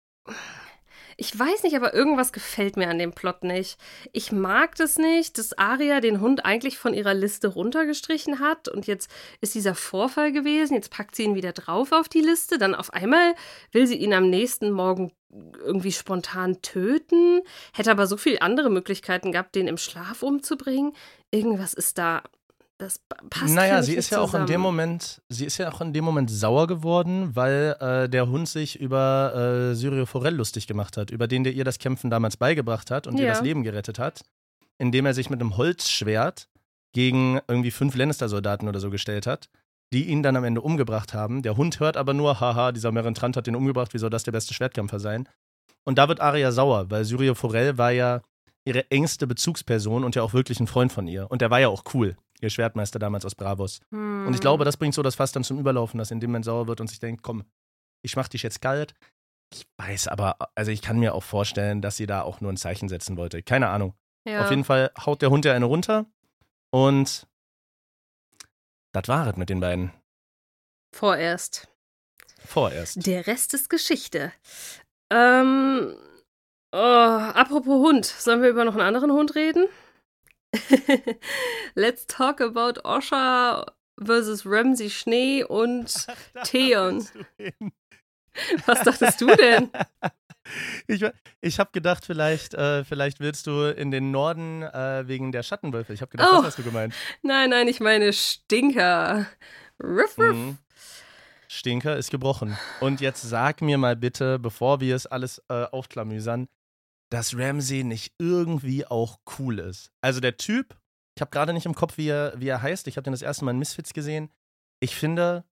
ich weiß nicht, aber irgendwas gefällt mir an dem Plot nicht. Ich mag das nicht, dass Aria den Hund eigentlich von ihrer Liste runtergestrichen hat und jetzt ist dieser Vorfall gewesen, jetzt packt sie ihn wieder drauf auf die Liste, dann auf einmal will sie ihn am nächsten Morgen irgendwie spontan töten, hätte aber so viele andere Möglichkeiten gehabt, den im Schlaf umzubringen. Irgendwas ist da das passt Naja, sie ist ja zusammen. auch in dem Moment, sie ist ja auch in dem Moment sauer geworden, weil äh, der Hund sich über äh, Syrio Forel lustig gemacht hat, über den, der ihr das Kämpfen damals beigebracht hat und ja. ihr das Leben gerettet hat, indem er sich mit einem Holzschwert gegen irgendwie fünf Lannister-Soldaten oder so gestellt hat, die ihn dann am Ende umgebracht haben. Der Hund hört aber nur, haha, dieser Merentrant hat den umgebracht, wie soll das der beste Schwertkämpfer sein? Und da wird Arya sauer, weil Syrio Forel war ja ihre engste Bezugsperson und ja auch wirklich ein Freund von ihr. Und der war ja auch cool ihr Schwertmeister damals aus Bravos. Hm. Und ich glaube, das bringt so das Fass dann zum Überlaufen, dass in dem Moment sauer wird und sich denkt, komm, ich mach dich jetzt kalt. Ich weiß aber, also ich kann mir auch vorstellen, dass sie da auch nur ein Zeichen setzen wollte. Keine Ahnung. Ja. Auf jeden Fall haut der Hund ja eine runter und das war es mit den beiden. Vorerst. Vorerst. Der Rest ist Geschichte. Ähm, oh, apropos Hund, sollen wir über noch einen anderen Hund reden? Let's talk about Osha versus Ramsey Schnee und Ach, Theon. Was dachtest du denn? Ich, ich habe gedacht, vielleicht, äh, vielleicht willst du in den Norden äh, wegen der Schattenwölfe. Ich habe gedacht, oh. das hast du gemeint. Nein, nein, ich meine Stinker. Riff, riff. Mhm. Stinker ist gebrochen. Und jetzt sag mir mal bitte, bevor wir es alles äh, aufklamüsern, dass Ramsey nicht irgendwie auch cool ist. Also der Typ, ich habe gerade nicht im Kopf, wie er, wie er heißt. Ich habe den das erste Mal in Misfits gesehen. Ich finde,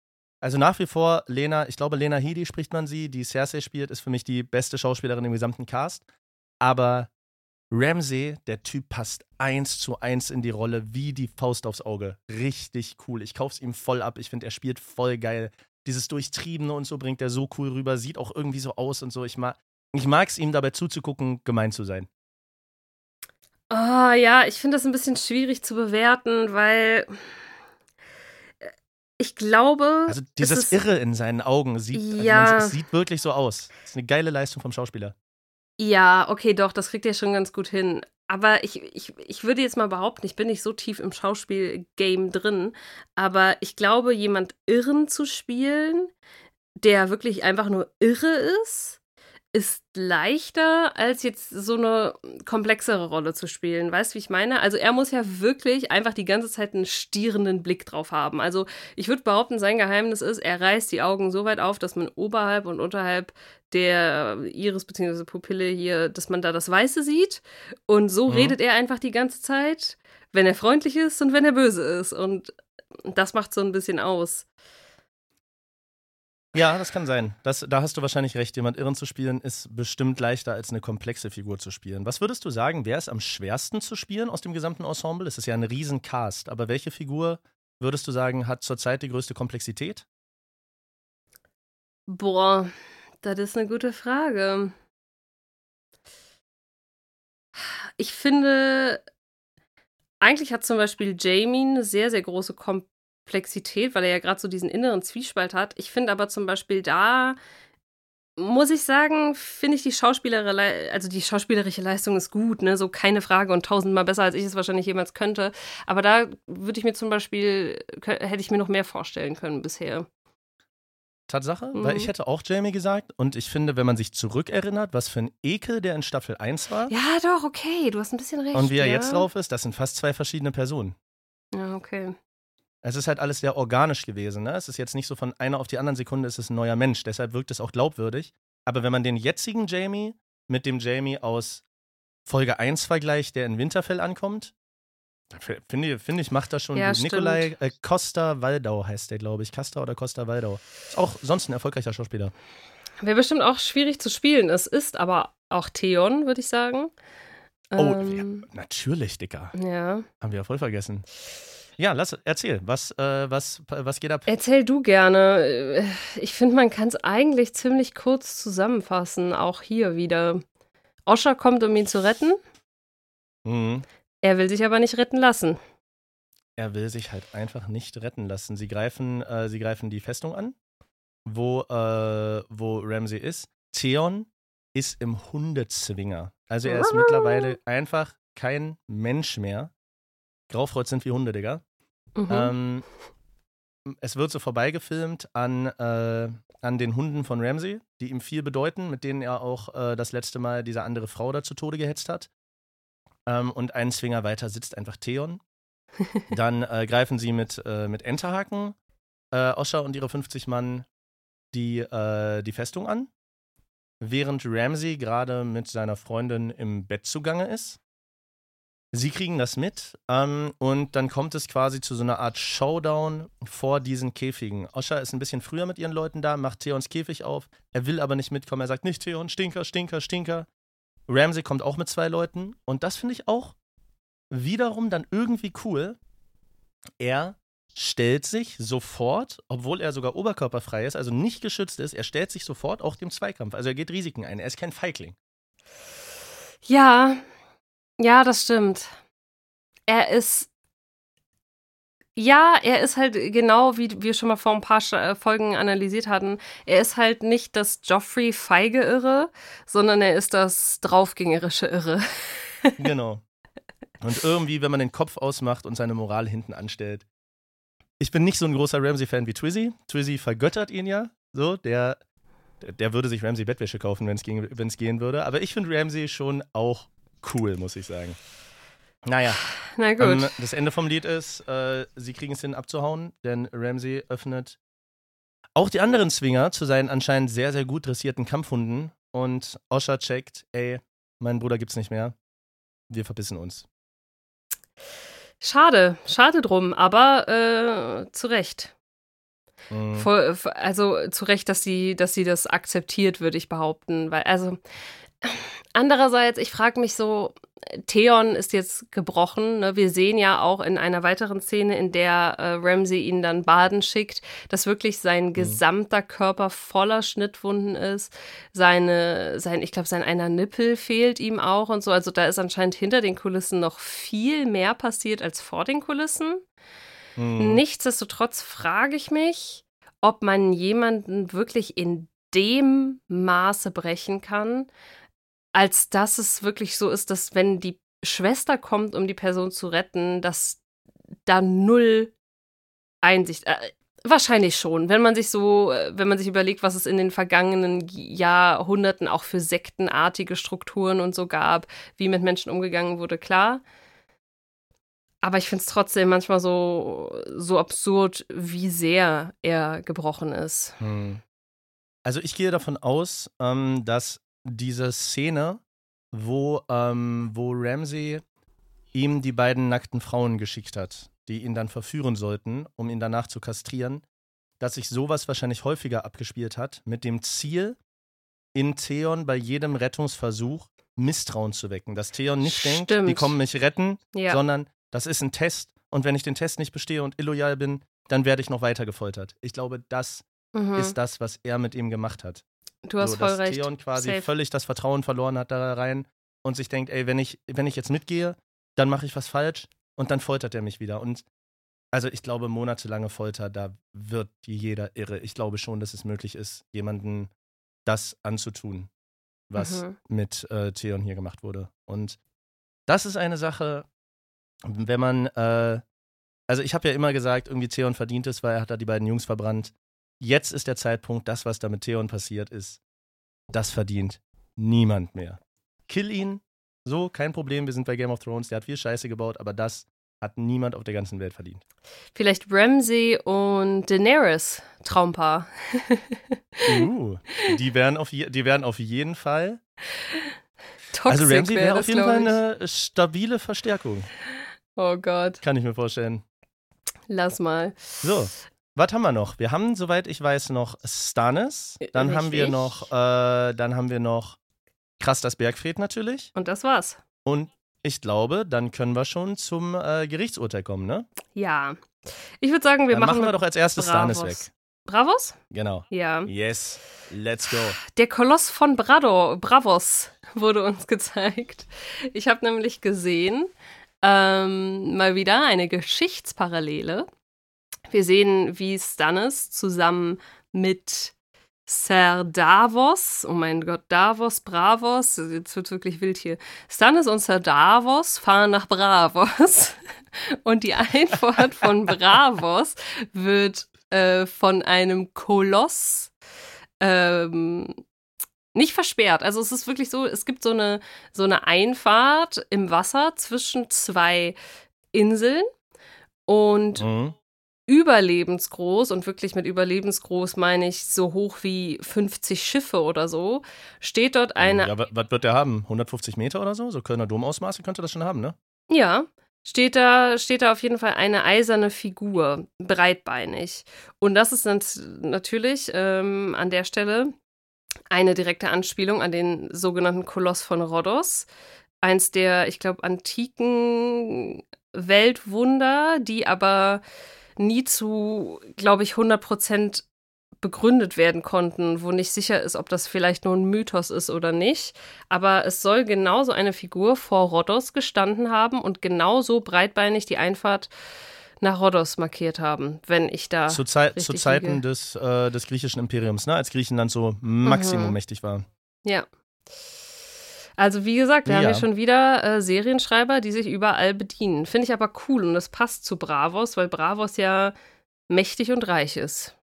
also nach wie vor, Lena, ich glaube, Lena Headey spricht man sie, die Cersei spielt, ist für mich die beste Schauspielerin im gesamten Cast. Aber Ramsey, der Typ passt eins zu eins in die Rolle, wie die Faust aufs Auge. Richtig cool. Ich kauf's ihm voll ab. Ich finde, er spielt voll geil. Dieses Durchtriebene und so bringt er so cool rüber, sieht auch irgendwie so aus und so. Ich mag ich mag's ihm dabei zuzugucken, gemein zu sein. Oh, ja, ich finde das ein bisschen schwierig zu bewerten, weil äh, ich glaube. Also dieses Irre in seinen Augen sieht, ja. also man, sieht wirklich so aus. Das ist eine geile Leistung vom Schauspieler. Ja, okay, doch, das kriegt er schon ganz gut hin. Aber ich, ich, ich würde jetzt mal behaupten, ich bin nicht so tief im Schauspielgame drin, aber ich glaube, jemand Irren zu spielen, der wirklich einfach nur irre ist, ist leichter, als jetzt so eine komplexere Rolle zu spielen. Weißt du, wie ich meine? Also er muss ja wirklich einfach die ganze Zeit einen stierenden Blick drauf haben. Also ich würde behaupten, sein Geheimnis ist, er reißt die Augen so weit auf, dass man oberhalb und unterhalb der Iris bzw. Pupille hier, dass man da das Weiße sieht. Und so mhm. redet er einfach die ganze Zeit, wenn er freundlich ist und wenn er böse ist. Und das macht so ein bisschen aus. Ja, das kann sein. Das, da hast du wahrscheinlich recht. Jemand Irren zu spielen ist bestimmt leichter als eine komplexe Figur zu spielen. Was würdest du sagen, wer ist am schwersten zu spielen aus dem gesamten Ensemble? Es ist ja ein Riesencast, aber welche Figur würdest du sagen, hat zurzeit die größte Komplexität? Boah, das ist eine gute Frage. Ich finde, eigentlich hat zum Beispiel Jamie eine sehr, sehr große Kom Komplexität, weil er ja gerade so diesen inneren Zwiespalt hat. Ich finde aber zum Beispiel da, muss ich sagen, finde ich die Schauspielerische, also die schauspielerische Leistung ist gut, ne? So keine Frage und tausendmal besser, als ich es wahrscheinlich jemals könnte. Aber da würde ich mir zum Beispiel, hätte ich mir noch mehr vorstellen können bisher. Tatsache, mhm. weil ich hätte auch Jamie gesagt und ich finde, wenn man sich zurückerinnert, was für ein Ekel der in Staffel 1 war. Ja, doch, okay, du hast ein bisschen recht. Und wie er ja. jetzt drauf ist, das sind fast zwei verschiedene Personen. Ja, okay. Es ist halt alles sehr organisch gewesen. Ne? Es ist jetzt nicht so von einer auf die andere Sekunde, es ist ein neuer Mensch. Deshalb wirkt es auch glaubwürdig. Aber wenn man den jetzigen Jamie mit dem Jamie aus Folge 1 vergleicht, der in Winterfell ankommt, finde find ich, macht das schon ja. Nikolai äh, Costa Waldau heißt der, glaube ich. Costa oder Costa Waldau. Ist auch sonst ein erfolgreicher Schauspieler. Wäre bestimmt auch schwierig zu spielen. Es ist aber auch Theon, würde ich sagen. Oh, ähm, ja, natürlich, Dicker. Ja. Haben wir ja voll vergessen. Ja, lass, erzähl, was, äh, was, was geht ab? Erzähl du gerne. Ich finde, man kann es eigentlich ziemlich kurz zusammenfassen, auch hier wieder. Osha kommt, um ihn zu retten. Mhm. Er will sich aber nicht retten lassen. Er will sich halt einfach nicht retten lassen. Sie greifen, äh, sie greifen die Festung an, wo, äh, wo Ramsey ist. Theon ist im Hundezwinger. Also er ist mittlerweile einfach kein Mensch mehr. Graufreud sind wie Hunde, Digga. Mhm. Ähm, es wird so vorbeigefilmt an, äh, an den Hunden von Ramsey, die ihm viel bedeuten, mit denen er auch äh, das letzte Mal diese andere Frau da zu Tode gehetzt hat. Ähm, und einen Zwinger weiter sitzt einfach Theon. Dann äh, greifen sie mit, äh, mit Enterhaken äh, Osha und ihre 50 Mann die, äh, die Festung an. Während Ramsey gerade mit seiner Freundin im Bett zugange ist. Sie kriegen das mit ähm, und dann kommt es quasi zu so einer Art Showdown vor diesen Käfigen. Osha ist ein bisschen früher mit ihren Leuten da, macht Theons Käfig auf. Er will aber nicht mitkommen. Er sagt nicht Theon, Stinker, Stinker, Stinker. Ramsey kommt auch mit zwei Leuten und das finde ich auch wiederum dann irgendwie cool. Er stellt sich sofort, obwohl er sogar oberkörperfrei ist, also nicht geschützt ist, er stellt sich sofort auch dem Zweikampf. Also er geht Risiken ein. Er ist kein Feigling. Ja, ja, das stimmt. Er ist. Ja, er ist halt genau, wie wir schon mal vor ein paar äh, Folgen analysiert hatten. Er ist halt nicht das Joffrey feige Irre, sondern er ist das draufgängerische Irre. genau. Und irgendwie, wenn man den Kopf ausmacht und seine Moral hinten anstellt. Ich bin nicht so ein großer Ramsey-Fan wie Twizzy. Twizzy vergöttert ihn ja. So, der, der würde sich Ramsey Bettwäsche kaufen, wenn es gehen würde. Aber ich finde Ramsey schon auch cool, muss ich sagen. Naja. Na gut. Ähm, das Ende vom Lied ist, äh, sie kriegen es hin abzuhauen, denn Ramsey öffnet auch die anderen Zwinger zu seinen anscheinend sehr, sehr gut dressierten Kampfhunden und Osha checkt, ey, meinen Bruder gibt's nicht mehr. Wir verbissen uns. Schade, schade drum, aber äh, zu Recht. Mhm. Voll, also zu Recht, dass sie, dass sie das akzeptiert, würde ich behaupten. Weil, also, andererseits, ich frage mich so, Theon ist jetzt gebrochen. Ne? Wir sehen ja auch in einer weiteren Szene, in der äh, Ramsey ihn dann baden schickt, dass wirklich sein mhm. gesamter Körper voller Schnittwunden ist. Seine, sein, ich glaube, sein einer Nippel fehlt ihm auch und so. Also da ist anscheinend hinter den Kulissen noch viel mehr passiert als vor den Kulissen. Mhm. Nichtsdestotrotz frage ich mich, ob man jemanden wirklich in dem Maße brechen kann, als dass es wirklich so ist, dass wenn die Schwester kommt, um die Person zu retten, dass da null Einsicht. Äh, wahrscheinlich schon, wenn man sich so, äh, wenn man sich überlegt, was es in den vergangenen Jahrhunderten auch für sektenartige Strukturen und so gab, wie mit Menschen umgegangen wurde, klar. Aber ich finde es trotzdem manchmal so, so absurd, wie sehr er gebrochen ist. Hm. Also ich gehe davon aus, ähm, dass diese Szene, wo, ähm, wo Ramsey ihm die beiden nackten Frauen geschickt hat, die ihn dann verführen sollten, um ihn danach zu kastrieren, dass sich sowas wahrscheinlich häufiger abgespielt hat, mit dem Ziel, in Theon bei jedem Rettungsversuch Misstrauen zu wecken. Dass Theon nicht Stimmt. denkt, die kommen mich retten, Ja. sondern das ist ein Test und wenn ich den Test nicht bestehe und illoyal bin, dann werde ich noch weiter gefoltert. Ich glaube, das Mhm. ist das, was er mit ihm gemacht hat. Du hast so, voll dass recht. Theon quasi Safe. völlig das Vertrauen verloren hat da rein und sich denkt, ey, wenn ich, wenn ich jetzt mitgehe, dann mache ich was falsch und dann foltert er mich wieder. Und also ich glaube, monatelange Folter, da wird jeder irre. Ich glaube schon, dass es möglich ist, jemanden das anzutun, was Mhm. mit äh, Theon hier gemacht wurde. Und das ist eine Sache, wenn man, äh, also ich habe ja immer gesagt, irgendwie Theon verdient es, weil er hat da die beiden Jungs verbrannt. Jetzt ist der Zeitpunkt, das, was da mit Theon passiert ist, das verdient niemand mehr. Kill ihn, so, kein Problem, wir sind bei Game of Thrones, der hat viel Scheiße gebaut, aber das hat niemand auf der ganzen Welt verdient. Vielleicht Ramsey und Daenerys Traumpaar. Uh, die wären auf, je, die wären auf jeden Fall. Toxic also Ramsey wär wäre das, auf jeden Fall eine stabile Verstärkung, Oh Gott, kann ich mir vorstellen. lass mal. So, was haben wir noch? Wir haben, soweit ich weiß, noch Stannis. Dann haben wir Richtig. noch, äh, dann haben wir noch Krass das Bergfried natürlich. Und das war's. Und ich glaube, dann können wir schon zum äh, Gerichtsurteil kommen, ne? Ja. Ich würde sagen, wir dann machen, machen wir doch als erstes Stannis Bravos. weg. Bravos? Genau. Ja. Yes, let's go. Der Koloss von Brado, Bravos wurde uns gezeigt. Ich habe nämlich gesehen, ähm, mal wieder eine Geschichtsparallele. Wir sehen, wie Stannis zusammen mit Sir Davos, oh mein Gott, Davos, Bravos, jetzt wird wirklich wild hier. Stannis und Sir Davos fahren nach Bravos und die Einfahrt von Bravos wird äh, von einem Koloss ähm, nicht versperrt. Also es ist wirklich so, es gibt so eine, so eine Einfahrt im Wasser zwischen zwei Inseln und Mhm. Überlebensgroß, und wirklich mit überlebensgroß meine ich so hoch wie 50 Schiffe oder so, steht dort eine, Ja, wa- was wird der haben? 150 Meter oder so? So Kölner Domausmaße könnte das schon haben, ne? ja, steht da, steht da auf jeden Fall eine eiserne Figur, breitbeinig. Und das ist nat natürlich ähm, an der Stelle eine direkte Anspielung an den sogenannten Koloss von Rhodos. Eins der, ich glaube, antiken Weltwunder, die aber nie zu, glaube ich, 100 Prozent begründet werden konnten, wo nicht sicher ist, ob das vielleicht nur ein Mythos ist oder nicht. Aber es soll genauso eine Figur vor Rhodos gestanden haben und genauso breitbeinig die Einfahrt nach Rhodos markiert haben, wenn ich da. zu, Zei zu Zeiten liege. des, äh, des griechischen Imperiums, ne? Als Griechenland so maximum Mhm. mächtig war. Ja. Also wie gesagt, wir haben Ja. hier schon wieder äh, Serienschreiber, die sich überall bedienen. Finde ich aber cool und das passt zu Bravos, weil Bravos ja mächtig und reich ist.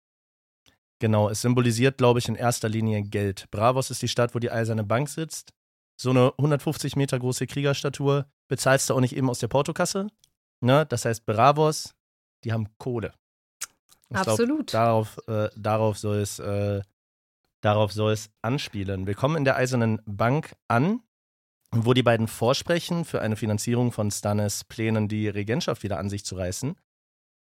Genau, es symbolisiert, glaube ich, in erster Linie Geld. Bravos ist die Stadt, wo die Eiserne Bank sitzt. So eine 150 Meter große Kriegerstatue bezahlst du auch nicht eben aus der Portokasse. Ne? Das heißt, Bravos, die haben Kohle. Ich glaub, Absolut. darauf, äh, darauf soll es, äh, darauf soll es anspielen. Wir kommen in der Eisernen Bank an wo die beiden vorsprechen für eine Finanzierung von Stannis Plänen, die Regentschaft wieder an sich zu reißen.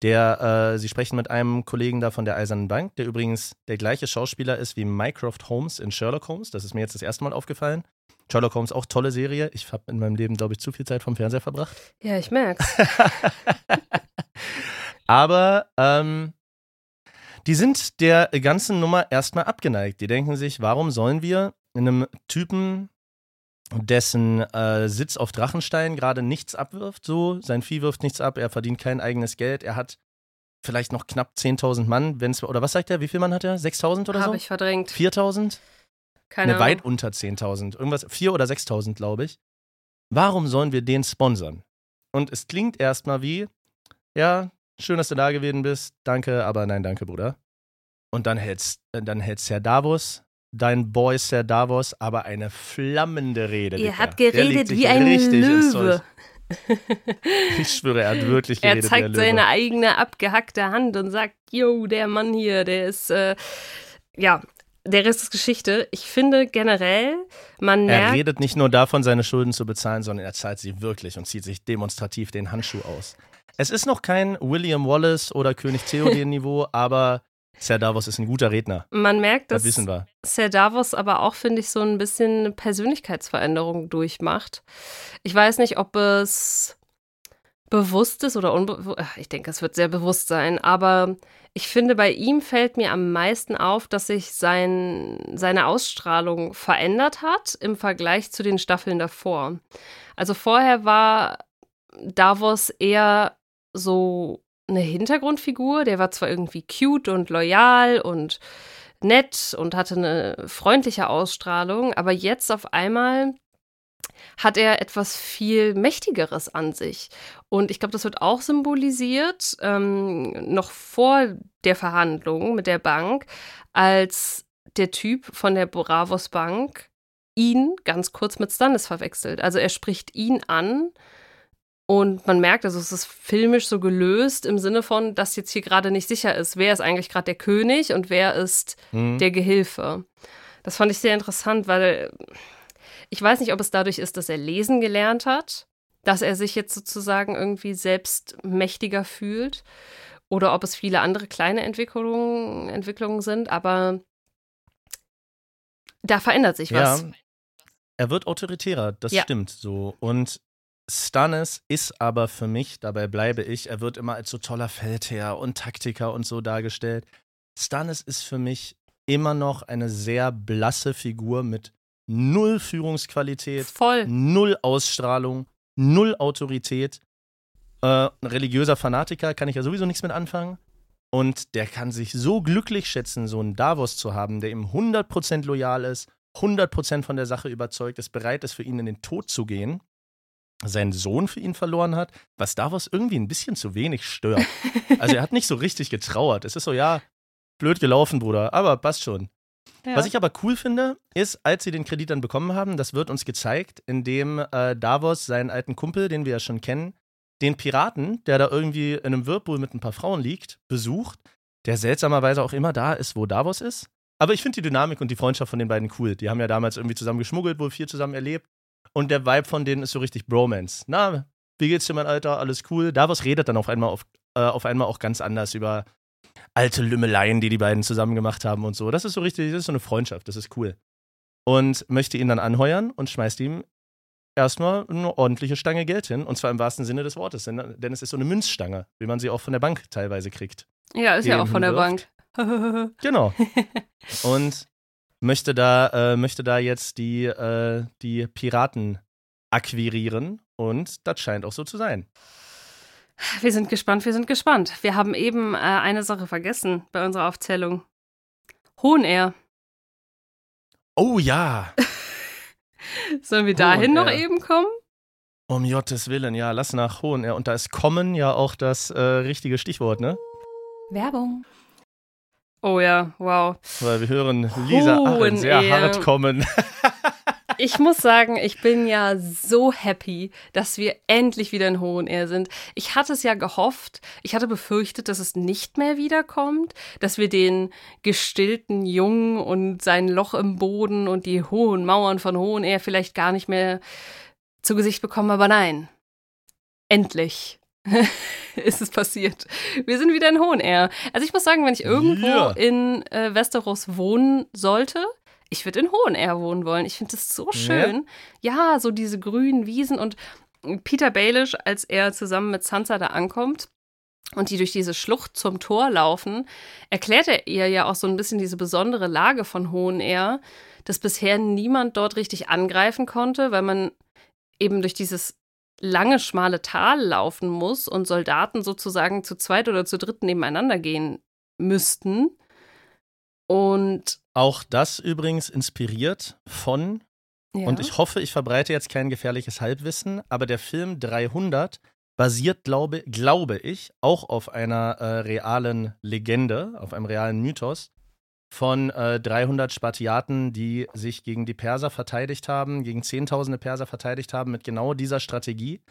Der, äh, sie sprechen mit einem Kollegen da von der Eisernen Bank, der übrigens der gleiche Schauspieler ist wie Mycroft Holmes in Sherlock Holmes. Das ist mir jetzt das erste Mal aufgefallen. Sherlock Holmes auch tolle Serie. Ich habe in meinem Leben, glaube ich, zu viel Zeit vom Fernseher verbracht. Ja, ich merk's. Aber ähm, die sind der ganzen Nummer erstmal abgeneigt. Die denken sich, warum sollen wir einem Typen, dessen äh, Sitz auf Drachenstein gerade nichts abwirft, so, sein Vieh wirft nichts ab, er verdient kein eigenes Geld, er hat vielleicht noch knapp 10.000 Mann, wenn's, oder was sagt er, wie viel Mann hat er? 6.000 oder Hab so? Habe ich verdrängt. 4.000? Keine ne, Ahnung. weit unter 10.000. Irgendwas, 4.000 oder 6.000, glaube ich. Warum sollen wir den sponsern? Und es klingt erstmal wie, ja, schön, dass du da gewesen bist, danke, aber nein, danke, Bruder. Und dann hält's, äh, dann hält Sir Davos, dein Boy Sir Davos, aber eine flammende Rede. Ihr habt geredet wie ein Löwe. Ich schwöre, er hat wirklich Er geredet wie zeigt seine eigene abgehackte Hand und sagt, yo, der Mann hier, der ist, äh, ja, der Rest ist Geschichte. Ich finde generell, man Er merkt, redet nicht nur davon, seine Schulden zu bezahlen, sondern er zahlt sie wirklich und zieht sich demonstrativ den Handschuh aus. Es ist noch kein William Wallace oder König Theoden-Niveau, aber Sir Davos ist ein guter Redner. man merkt, Das dass wissen wir. Sir Davos aber auch, finde ich, so ein bisschen eine Persönlichkeitsveränderung durchmacht. Ich weiß nicht, ob es bewusst ist oder unbewusst. Ich denke, es wird sehr bewusst sein. Aber ich finde, bei ihm fällt mir am meisten auf, dass sich sein, seine Ausstrahlung verändert hat im Vergleich zu den Staffeln davor. Also vorher war Davos eher so eine Hintergrundfigur. Der war zwar irgendwie cute und loyal und nett und hatte eine freundliche Ausstrahlung, aber jetzt auf einmal hat er etwas viel Mächtigeres an sich. Und ich glaube, das wird auch symbolisiert, ähm, noch vor der Verhandlung mit der Bank, als der Typ von der Bravos Bank ihn ganz kurz mit Stannis verwechselt. Also er spricht ihn an und man merkt, also es ist filmisch so gelöst im Sinne von, dass jetzt hier gerade nicht sicher ist, wer ist eigentlich gerade der König und wer ist Hm. der Gehilfe. Das fand ich sehr interessant, weil ich weiß nicht, ob es dadurch ist, dass er lesen gelernt hat, dass er sich jetzt sozusagen irgendwie selbst mächtiger fühlt oder ob es viele andere kleine Entwicklungen, Entwicklungen sind, aber da verändert sich was. Ja, er wird autoritärer, das Ja. stimmt so. Und Stannis ist aber für mich, dabei bleibe ich, er wird immer als so toller Feldherr und Taktiker und so dargestellt. Stannis ist für mich immer noch eine sehr blasse Figur mit null Führungsqualität, Voll. null Ausstrahlung, null Autorität. Äh, ein religiöser Fanatiker kann ich ja sowieso nichts mit anfangen. Und der kann sich so glücklich schätzen, so einen Davos zu haben, der ihm 100% loyal ist, 100% von der Sache überzeugt ist, bereit ist, für ihn in den Tod zu gehen, seinen Sohn für ihn verloren hat, was Davos irgendwie ein bisschen zu wenig stört. Also er hat nicht so richtig getrauert. Es ist so, ja, blöd gelaufen, Bruder, aber passt schon. Ja. Was ich aber cool finde, ist, als sie den Kredit dann bekommen haben, das wird uns gezeigt, indem äh, Davos seinen alten Kumpel, den wir ja schon kennen, den Piraten, der da irgendwie in einem Whirlpool mit ein paar Frauen liegt, besucht, der seltsamerweise auch immer da ist, wo Davos ist. Aber ich finde die Dynamik und die Freundschaft von den beiden cool. Die haben ja damals irgendwie zusammen geschmuggelt, wohl viel zusammen erlebt. Und der Vibe von denen ist so richtig Bromance. Na, wie geht's dir, mein Alter? Alles cool. Davos redet dann auf einmal, auf, äh, auf einmal auch ganz anders über alte Lümmeleien, die die beiden zusammen gemacht haben und so. Das ist so richtig, das ist so eine Freundschaft, das ist cool. Und möchte ihn dann anheuern und schmeißt ihm erstmal eine ordentliche Stange Geld hin. Und zwar im wahrsten Sinne des Wortes. Denn, denn es ist so eine Münzstange, wie man sie auch von der Bank teilweise kriegt. ja, ist ja auch von der hinwirft. Bank. Genau. und möchte da, äh, möchte da jetzt die, äh, die Piraten akquirieren. Und das scheint auch so zu sein. Wir sind gespannt, wir sind gespannt. Wir haben eben äh, eine Sache vergessen bei unserer Aufzählung. Hohenair. Oh ja, Sollen wir dahin noch Hohenair. eben kommen? um Gottes Willen, ja, lass nach Hohen. Ja, und da ist kommen ja auch das äh, richtige Stichwort, ne? Werbung. Oh ja, wow. Weil wir hören Lisa Aachen sehr Hohenair. hart kommen. ich muss sagen, ich bin ja so happy, dass wir endlich wieder in Hohen Air sind. Ich hatte es ja gehofft, ich hatte befürchtet, dass es nicht mehr wiederkommt, dass wir den gestillten Jungen und sein Loch im Boden und die hohen Mauern von Hohen Air vielleicht gar nicht mehr zu Gesicht bekommen, aber nein. Endlich ist es passiert. Wir sind wieder in Hohen Air. Also ich muss sagen, wenn ich irgendwo yeah. in äh, Westeros wohnen sollte, ich würde in Hohen Air wohnen wollen. Ich finde das so schön. Ja. ja, so diese grünen Wiesen und Peter Baelish, als er zusammen mit Sansa da ankommt und die durch diese Schlucht zum Tor laufen, erklärt er ihr ja auch so ein bisschen diese besondere Lage von Hohen Air, dass bisher niemand dort richtig angreifen konnte, weil man eben durch dieses lange, schmale Tal laufen muss und Soldaten sozusagen zu zweit oder zu dritt nebeneinander gehen müssten. Und auch das übrigens inspiriert von, ja. und ich hoffe, ich verbreite jetzt kein gefährliches Halbwissen, aber der Film 300 basiert, glaube, glaube ich, auch auf einer äh, realen Legende, auf einem realen Mythos von äh, 300 Spartiaten, die sich gegen die Perser verteidigt haben, gegen Zehntausende Perser verteidigt haben, mit genau dieser Strategie,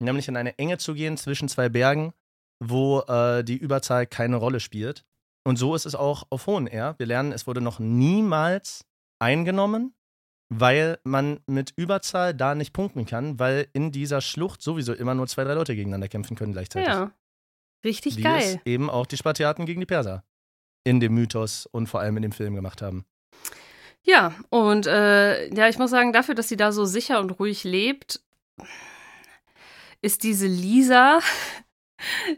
nämlich in eine Enge zu gehen zwischen zwei Bergen, wo äh, die Überzahl keine Rolle spielt. Und so ist es auch auf Hohen Air. Wir lernen, es wurde noch niemals eingenommen, weil man mit Überzahl da nicht punkten kann, weil in dieser Schlucht sowieso immer nur zwei, drei Leute gegeneinander kämpfen können gleichzeitig. Ja. Richtig Wie geil. Es eben auch die Spartiaten gegen die Perser in dem Mythos und vor allem in dem Film gemacht haben. Ja, und äh, ja, ich muss sagen, dafür, dass sie da so sicher und ruhig lebt, ist diese Lisa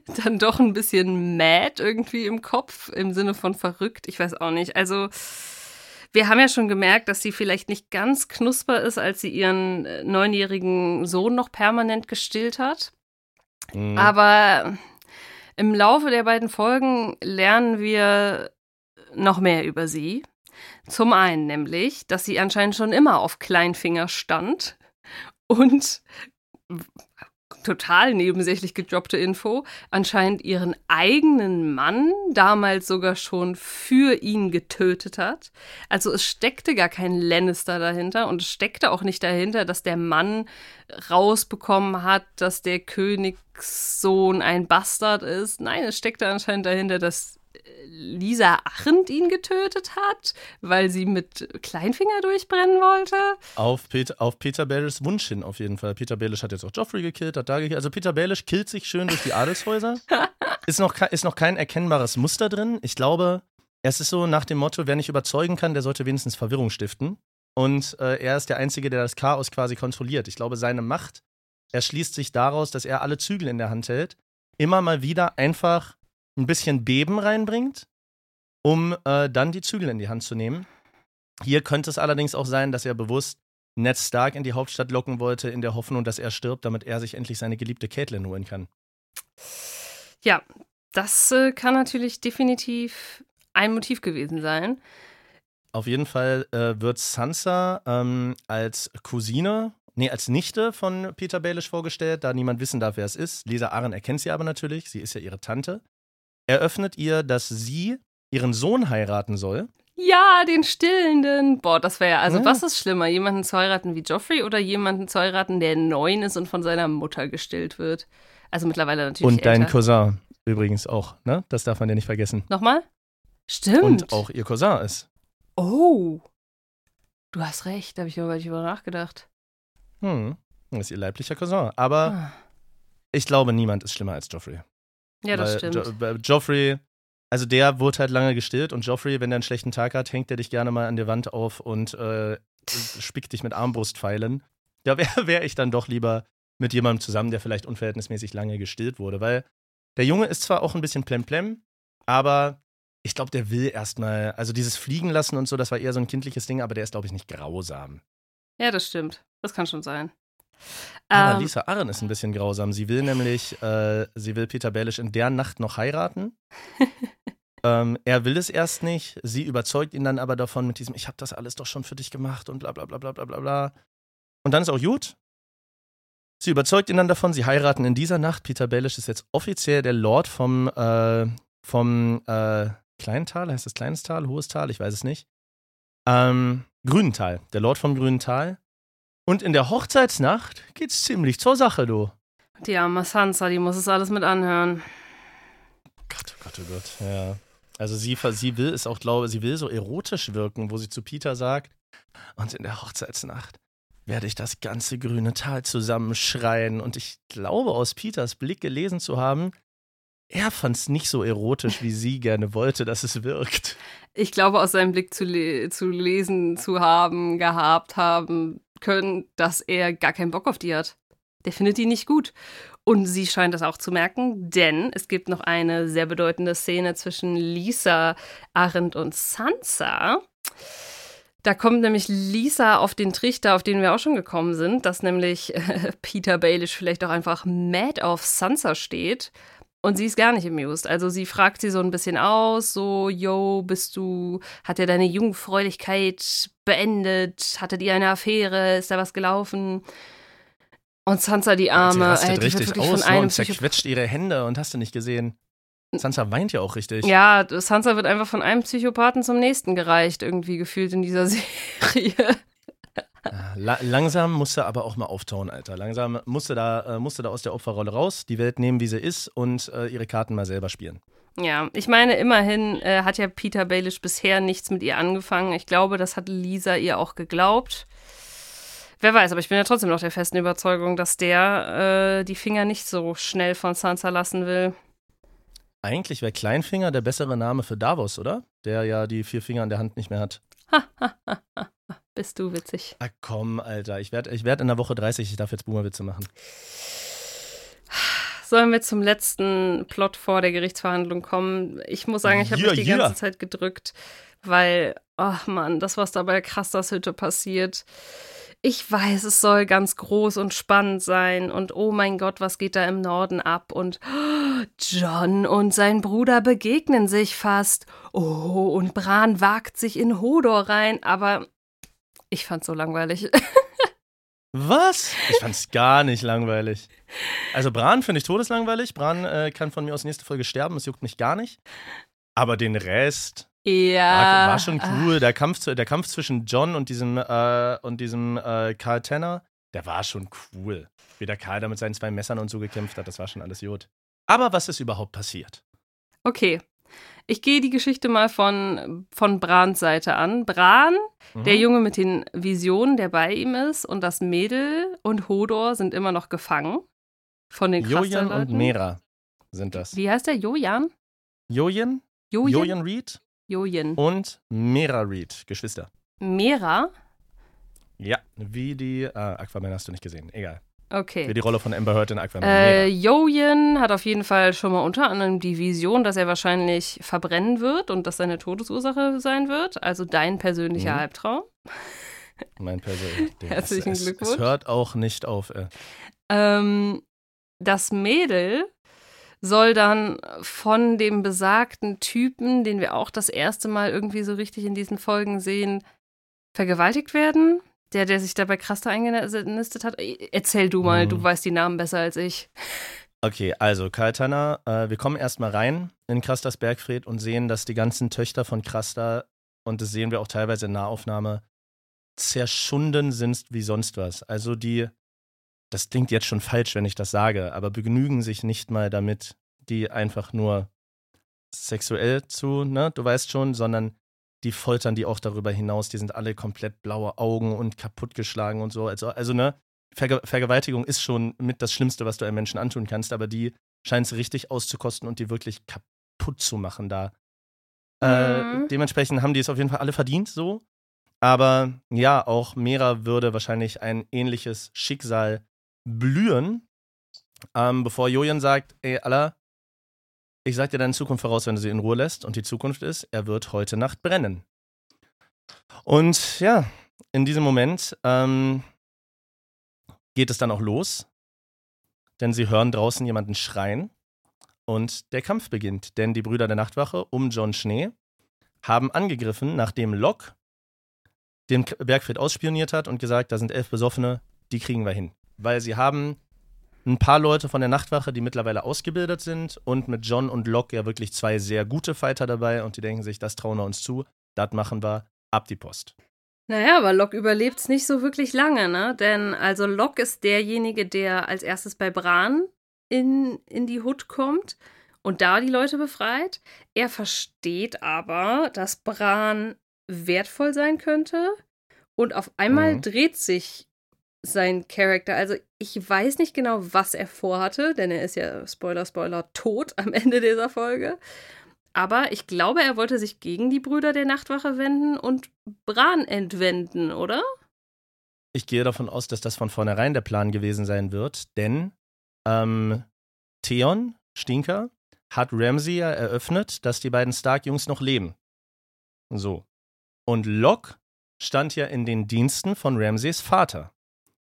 dann doch ein bisschen mad irgendwie im Kopf, im Sinne von verrückt. Ich weiß auch nicht. Also, wir haben ja schon gemerkt, dass sie vielleicht nicht ganz knusper ist, als sie ihren äh, neunjährigen Sohn noch permanent gestillt hat. Mhm. Aber im Laufe der beiden Folgen lernen wir noch mehr über sie. Zum einen nämlich, dass sie anscheinend schon immer auf Kleinfinger stand und total nebensächlich gedroppte Info, anscheinend ihren eigenen Mann damals sogar schon für ihn getötet hat. Also es steckte gar kein Lannister dahinter und es steckte auch nicht dahinter, dass der Mann rausbekommen hat, dass der Königssohn ein Bastard ist. Nein, es steckte anscheinend dahinter, dass Lisa Arendt ihn getötet hat, weil sie mit Kleinfinger durchbrennen wollte. Auf Peter, auf Peter Baelish Wunsch hin auf jeden Fall. Peter Baelish hat jetzt auch Joffrey gekillt, hat da gekillt. Also Peter Baelish killt sich schön durch die Adelshäuser. ist, noch, ist noch kein erkennbares Muster drin. Ich glaube, es ist so nach dem Motto, wer nicht überzeugen kann, der sollte wenigstens Verwirrung stiften. Und äh, er ist der Einzige, der das Chaos quasi kontrolliert. Ich glaube, seine Macht erschließt sich daraus, dass er alle Zügel in der Hand hält, immer mal wieder einfach ein bisschen Beben reinbringt, um äh, dann die Zügel in die Hand zu nehmen. Hier könnte es allerdings auch sein, dass er bewusst Ned Stark in die Hauptstadt locken wollte, in der Hoffnung, dass er stirbt, damit er sich endlich seine geliebte Caitlin holen kann. Ja, das äh, kann natürlich definitiv ein Motiv gewesen sein. Auf jeden Fall äh, wird Sansa ähm, als Cousine, nee, als Nichte von Peter Baelish vorgestellt, da niemand wissen darf, wer es ist. Lisa Aaron erkennt sie aber natürlich, sie ist ja ihre Tante eröffnet ihr, dass sie ihren Sohn heiraten soll. Ja, den Stillenden. Boah, das wäre ja, also ja. was ist schlimmer, jemanden zu heiraten wie Joffrey oder jemanden zu heiraten, der neun ist und von seiner Mutter gestillt wird? Also mittlerweile natürlich. Und dein Cousin übrigens auch, ne? Das darf man ja nicht vergessen. Nochmal? Stimmt. Und auch ihr Cousin ist. Oh. Du hast recht, da habe ich über, über nachgedacht. Hm. Das ist ihr leiblicher Cousin. Aber ah. ich glaube, niemand ist schlimmer als Joffrey. Ja, das stimmt. Jo Joffrey, also der wurde halt lange gestillt und Joffrey, wenn der einen schlechten Tag hat, hängt er dich gerne mal an der Wand auf und äh, spickt dich mit Armbrustpfeilen. Da wäre wär ich dann doch lieber mit jemandem zusammen, der vielleicht unverhältnismäßig lange gestillt wurde, weil der Junge ist zwar auch ein bisschen plemplem, aber ich glaube, der will erstmal, also dieses Fliegen lassen und so, das war eher so ein kindliches Ding, aber der ist, glaube ich, nicht grausam. Ja, das stimmt. Das kann schon sein. Aber ähm, Lisa Arren ist ein bisschen grausam. Sie will nämlich, äh, sie will Peter Baelish in der Nacht noch heiraten. ähm, er will es erst nicht. Sie überzeugt ihn dann aber davon mit diesem, ich habe das alles doch schon für dich gemacht und bla bla bla bla bla bla bla. Und dann ist auch gut. Sie überzeugt ihn dann davon, sie heiraten in dieser Nacht. Peter Baelish ist jetzt offiziell der Lord vom, äh, vom äh, Kleintal, heißt das Kleines Tal, Hohes Tal, ich weiß es nicht. Ähm, Grünental, der Lord vom Grünen Tal. Und in der Hochzeitsnacht geht's ziemlich zur Sache, du. Die arme Sansa, die muss es alles mit anhören. Gott, oh Gott, oh Gott, ja. Also sie, sie will es auch, glaube sie will so erotisch wirken, wo sie zu Peter sagt, und in der Hochzeitsnacht werde ich das ganze grüne Tal zusammenschreien. Und ich glaube, aus Peters Blick gelesen zu haben, er fand es nicht so erotisch, wie sie gerne wollte, dass es wirkt. Ich glaube, aus seinem Blick zu, le zu lesen zu haben, gehabt haben können, dass er gar keinen Bock auf die hat. Der findet die nicht gut. Und sie scheint das auch zu merken, denn es gibt noch eine sehr bedeutende Szene zwischen Lisa, Arendt und Sansa. Da kommt nämlich Lisa auf den Trichter, auf den wir auch schon gekommen sind, dass nämlich äh, Peter Baelish vielleicht auch einfach mad auf Sansa steht. Und sie ist gar nicht amused. Also sie fragt sie so ein bisschen aus, so, yo, bist du, hat er deine Jungfräulichkeit beendet? Hattet ihr eine Affäre? Ist da was gelaufen? Und Sansa, die Arme, sie ey, die richtig aus von einem und zerquetscht ihre Hände und hast du nicht gesehen. Sansa weint ja auch richtig. Ja, Sansa wird einfach von einem Psychopathen zum nächsten gereicht, irgendwie gefühlt in dieser Serie. La langsam musste aber auch mal auftauen, Alter. Langsam musste da, äh, musste da aus der Opferrolle raus, die Welt nehmen, wie sie ist und äh, ihre Karten mal selber spielen. Ja, ich meine, immerhin äh, hat ja Peter Baelish bisher nichts mit ihr angefangen. Ich glaube, das hat Lisa ihr auch geglaubt. Wer weiß, aber ich bin ja trotzdem noch der festen Überzeugung, dass der äh, die Finger nicht so schnell von Sansa lassen will. Eigentlich wäre Kleinfinger der bessere Name für Davos, oder? Der ja die vier Finger an der Hand nicht mehr hat. Bist du witzig. Ach komm, Alter. Ich werde ich werd in der Woche 30, ich darf jetzt Boomerwitze machen. Sollen wir zum letzten Plot vor der Gerichtsverhandlung kommen? Ich muss sagen, ich habe yeah, mich die yeah. ganze Zeit gedrückt, weil, ach oh Mann, das, was da bei Krasters Hütte passiert ich weiß, es soll ganz groß und spannend sein und oh mein Gott, was geht da im Norden ab und oh, John und sein Bruder begegnen sich fast. Oh, und Bran wagt sich in Hodor rein, aber ich fand's so langweilig. Was? Ich fand's gar nicht langweilig. Also Bran finde ich todeslangweilig. Bran äh, kann von mir aus nächste Folge sterben, es juckt mich gar nicht. Aber den Rest, ja. War, war schon cool. Der Kampf, der Kampf zwischen John und diesem, äh, und diesem äh, Karl Tanner, der war schon cool. Wie der Karl da mit seinen zwei Messern und so gekämpft hat, das war schon alles gut. Aber was ist überhaupt passiert? Okay. Ich gehe die Geschichte mal von, von Brans Seite an. Bran, mhm. der Junge mit den Visionen, der bei ihm ist, und das Mädel und Hodor sind immer noch gefangen. Von den Jojen und Mera sind das. Wie heißt der? Jojan? Jojen? Jojen, Jojen Reed? Jojen. Und Mera Reed, Geschwister. Mera? Ja, wie die. Äh, Aquaman hast du nicht gesehen. Egal. Okay. Wie die Rolle von Amber Heard in Aquaman. Äh, Jojen hat auf jeden Fall schon mal unter anderem die Vision, dass er wahrscheinlich verbrennen wird und das seine Todesursache sein wird. Also dein persönlicher mhm. Albtraum. Mein persönlicher. Herzlichen es, Glückwunsch. Es hört auch nicht auf. Äh. Ähm, das Mädel soll dann von dem besagten Typen, den wir auch das erste Mal irgendwie so richtig in diesen Folgen sehen, vergewaltigt werden. Der, der sich dabei krass da eingenistet hat. Erzähl du mal, mhm. du weißt die Namen besser als ich. Okay, also Kaltana, äh, wir kommen erstmal rein in Krasters Bergfried und sehen, dass die ganzen Töchter von Krasta, und das sehen wir auch teilweise in Nahaufnahme, zerschunden sind wie sonst was. Also die das klingt jetzt schon falsch, wenn ich das sage, aber begnügen sich nicht mal damit, die einfach nur sexuell zu, ne, du weißt schon, sondern die foltern die auch darüber hinaus, die sind alle komplett blaue Augen und kaputtgeschlagen und so. Also, also ne, Verge Vergewaltigung ist schon mit das Schlimmste, was du einem Menschen antun kannst, aber die scheint es richtig auszukosten und die wirklich kaputt zu machen da. Äh, mhm. Äh, dementsprechend haben die es auf jeden Fall alle verdient, so. Aber ja, auch Mera würde wahrscheinlich ein ähnliches Schicksal blühen, ähm, bevor Jojen sagt, ey, Allah, ich sag dir deine Zukunft voraus, wenn du sie in Ruhe lässt. Und die Zukunft ist, er wird heute Nacht brennen. Und ja, in diesem Moment ähm, geht es dann auch los, denn sie hören draußen jemanden schreien und der Kampf beginnt. Denn die Brüder der Nachtwache um John Schnee haben angegriffen, nachdem Locke den Bergfried ausspioniert hat und gesagt, da sind elf Besoffene, die kriegen wir hin weil sie haben ein paar Leute von der Nachtwache, die mittlerweile ausgebildet sind und mit John und Locke ja wirklich zwei sehr gute Fighter dabei und die denken sich, das trauen wir uns zu, das machen wir, ab die Post. Naja, aber Locke überlebt es nicht so wirklich lange, ne? Denn also Locke ist derjenige, der als erstes bei Bran in, in die Hut kommt und da die Leute befreit. Er versteht aber, dass Bran wertvoll sein könnte. Und auf einmal mhm. dreht sich sein Charakter. Also ich weiß nicht genau, was er vorhatte, denn er ist ja, Spoiler, Spoiler, tot am Ende dieser Folge. Aber ich glaube, er wollte sich gegen die Brüder der Nachtwache wenden und Bran entwenden, oder? Ich gehe davon aus, dass das von vornherein der Plan gewesen sein wird, denn ähm, Theon, Stinker, hat Ramsey ja eröffnet, dass die beiden Stark-Jungs noch leben. So. Und Locke stand ja in den Diensten von Ramseys Vater,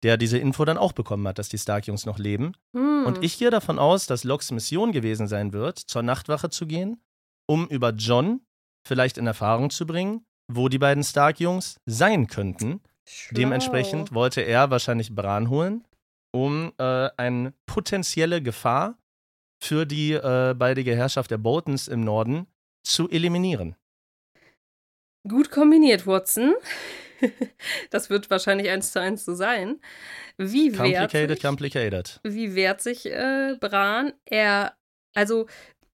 der diese Info dann auch bekommen hat, dass die Stark-Jungs noch leben. Hm. Und ich gehe davon aus, dass Locks Mission gewesen sein wird, zur Nachtwache zu gehen, um über John vielleicht in Erfahrung zu bringen, wo die beiden Stark-Jungs sein könnten. Schlau. Dementsprechend wollte er wahrscheinlich Bran holen, um äh, eine potenzielle Gefahr für die äh, baldige Herrschaft der Boltons im Norden zu eliminieren. Gut kombiniert, Watson. das wird wahrscheinlich eins zu eins so sein. Wie complicated, sich, complicated. Wie wehrt sich äh, Bran? Er, also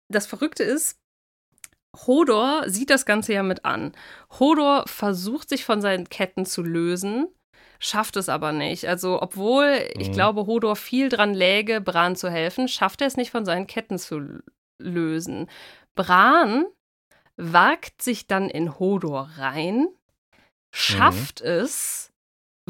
das Verrückte ist, Hodor sieht das Ganze ja mit an. Hodor versucht sich von seinen Ketten zu lösen, schafft es aber nicht. Also, obwohl mhm. ich glaube, Hodor viel dran läge, Bran zu helfen, schafft er es nicht von seinen Ketten zu lösen. Bran wagt sich dann in Hodor rein, schafft mhm. es,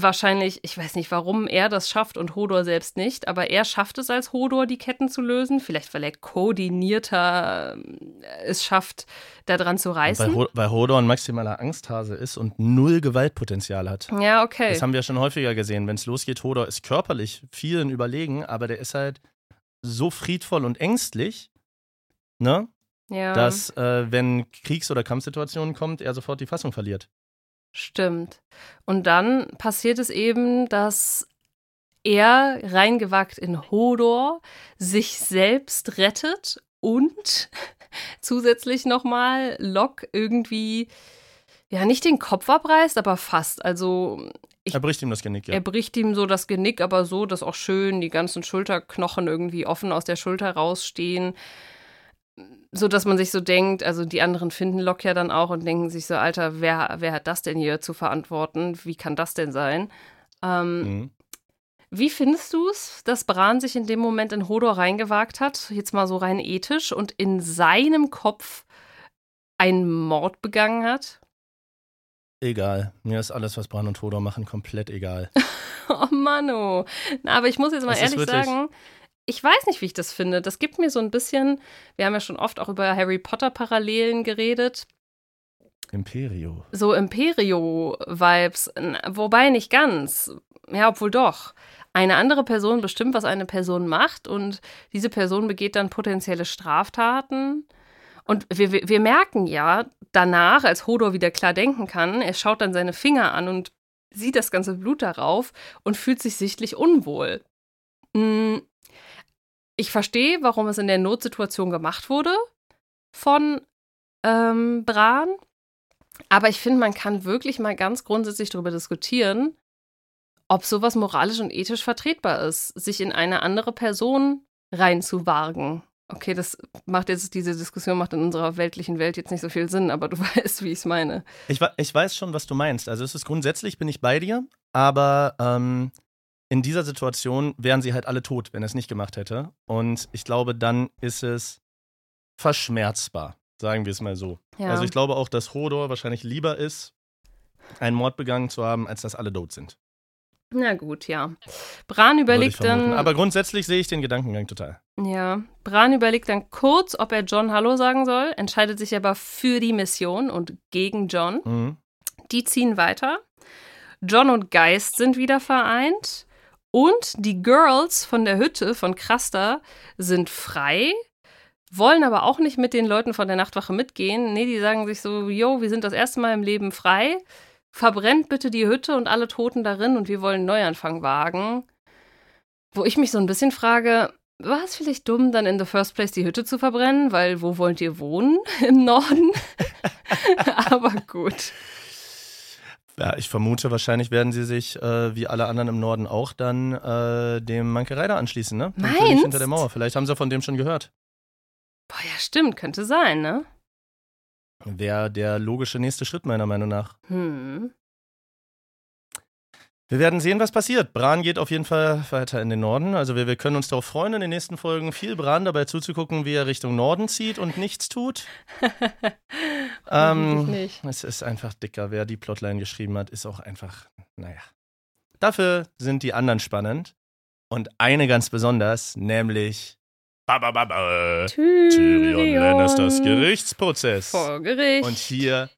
wahrscheinlich, ich weiß nicht, warum er das schafft und Hodor selbst nicht, aber er schafft es als Hodor, die Ketten zu lösen. Vielleicht, weil er koordinierter äh, es schafft, da dran zu reißen. Weil, weil Hodor ein maximaler Angsthase ist und null Gewaltpotenzial hat. Ja, okay. Das haben wir schon häufiger gesehen. Wenn es losgeht, Hodor ist körperlich vielen überlegen, aber der ist halt so friedvoll und ängstlich, ne? Ja. Dass, äh, wenn Kriegs- oder Kampfsituationen kommt, er sofort die Fassung verliert. Stimmt. Und dann passiert es eben, dass er reingewagt in Hodor sich selbst rettet und zusätzlich nochmal Locke irgendwie, ja, nicht den Kopf abreißt, aber fast. Also. Ich, er bricht ihm das Genick, ja. Er bricht ihm so das Genick, aber so, dass auch schön die ganzen Schulterknochen irgendwie offen aus der Schulter rausstehen so dass man sich so denkt, also die anderen finden Locke ja dann auch und denken sich so, Alter, wer, wer hat das denn hier zu verantworten? Wie kann das denn sein? Ähm, mhm. Wie findest du es, dass Bran sich in dem Moment in Hodor reingewagt hat, jetzt mal so rein ethisch, und in seinem Kopf einen Mord begangen hat? Egal. Mir ist alles, was Bran und Hodor machen, komplett egal. oh Mano. Na, aber ich muss jetzt mal das ehrlich sagen, ich weiß nicht, wie ich das finde. Das gibt mir so ein bisschen, wir haben ja schon oft auch über Harry Potter Parallelen geredet. Imperio. So Imperio-Vibes, wobei nicht ganz. Ja, obwohl doch. Eine andere Person bestimmt, was eine Person macht und diese Person begeht dann potenzielle Straftaten. Und wir, wir, wir merken ja danach, als Hodor wieder klar denken kann, er schaut dann seine Finger an und sieht das ganze Blut darauf und fühlt sich sichtlich unwohl. Hm, ich verstehe, warum es in der Notsituation gemacht wurde von ähm, Bran. Aber ich finde, man kann wirklich mal ganz grundsätzlich darüber diskutieren, ob sowas moralisch und ethisch vertretbar ist, sich in eine andere Person reinzuwagen. Okay, das macht jetzt, diese Diskussion macht in unserer weltlichen Welt jetzt nicht so viel Sinn, aber du weißt, wie ich es meine. Ich, weiß schon, was du meinst. Also es ist grundsätzlich, bin ich bei dir, aber ähm, in dieser Situation wären sie halt alle tot, wenn er es nicht gemacht hätte. Und ich glaube, dann ist es verschmerzbar, sagen wir es mal so. Ja. Also ich glaube auch, dass Hodor wahrscheinlich lieber ist, einen Mord begangen zu haben, als dass alle tot sind. Na gut, ja. Bran überlegt dann. Aber grundsätzlich sehe ich den Gedankengang total. Ja. Bran überlegt dann kurz, ob er John Hallo sagen soll, entscheidet sich aber für die Mission und gegen John. Mhm. Die ziehen weiter. John und Geist sind wieder vereint. Und die Girls von der Hütte von Krasta sind frei, wollen aber auch nicht mit den Leuten von der Nachtwache mitgehen. Nee, die sagen sich so, yo, wir sind das erste Mal im Leben frei. Verbrennt bitte die Hütte und alle Toten darin und wir wollen einen Neuanfang wagen. Wo ich mich so ein bisschen frage, war es vielleicht dumm, dann in the first place die Hütte zu verbrennen? Weil wo wollt ihr wohnen? Im Norden? aber gut Ja, ich vermute, wahrscheinlich werden sie sich, äh, wie alle anderen im Norden auch, dann äh, dem Manke Reiter anschließen, ne? Dem Meinst? hinter der Mauer. Vielleicht haben sie von dem schon gehört. Boah, ja, stimmt, könnte sein, ne? Wäre der logische nächste Schritt, meiner Meinung nach. Hm. Wir werden sehen, was passiert. Bran geht auf jeden Fall weiter in den Norden. Also wir, wir können uns darauf freuen, in den nächsten Folgen viel Bran dabei zuzugucken, wie er Richtung Norden zieht und nichts tut. ähm, nicht. Es ist einfach dicker. Wer die Plotline geschrieben hat, ist auch einfach, naja. Dafür sind die anderen spannend. Und eine ganz besonders, nämlich ba, ba, ba, ba, Tyrion, Tyrion Lannisters Gerichtsprozess. Vor Gericht. Und hier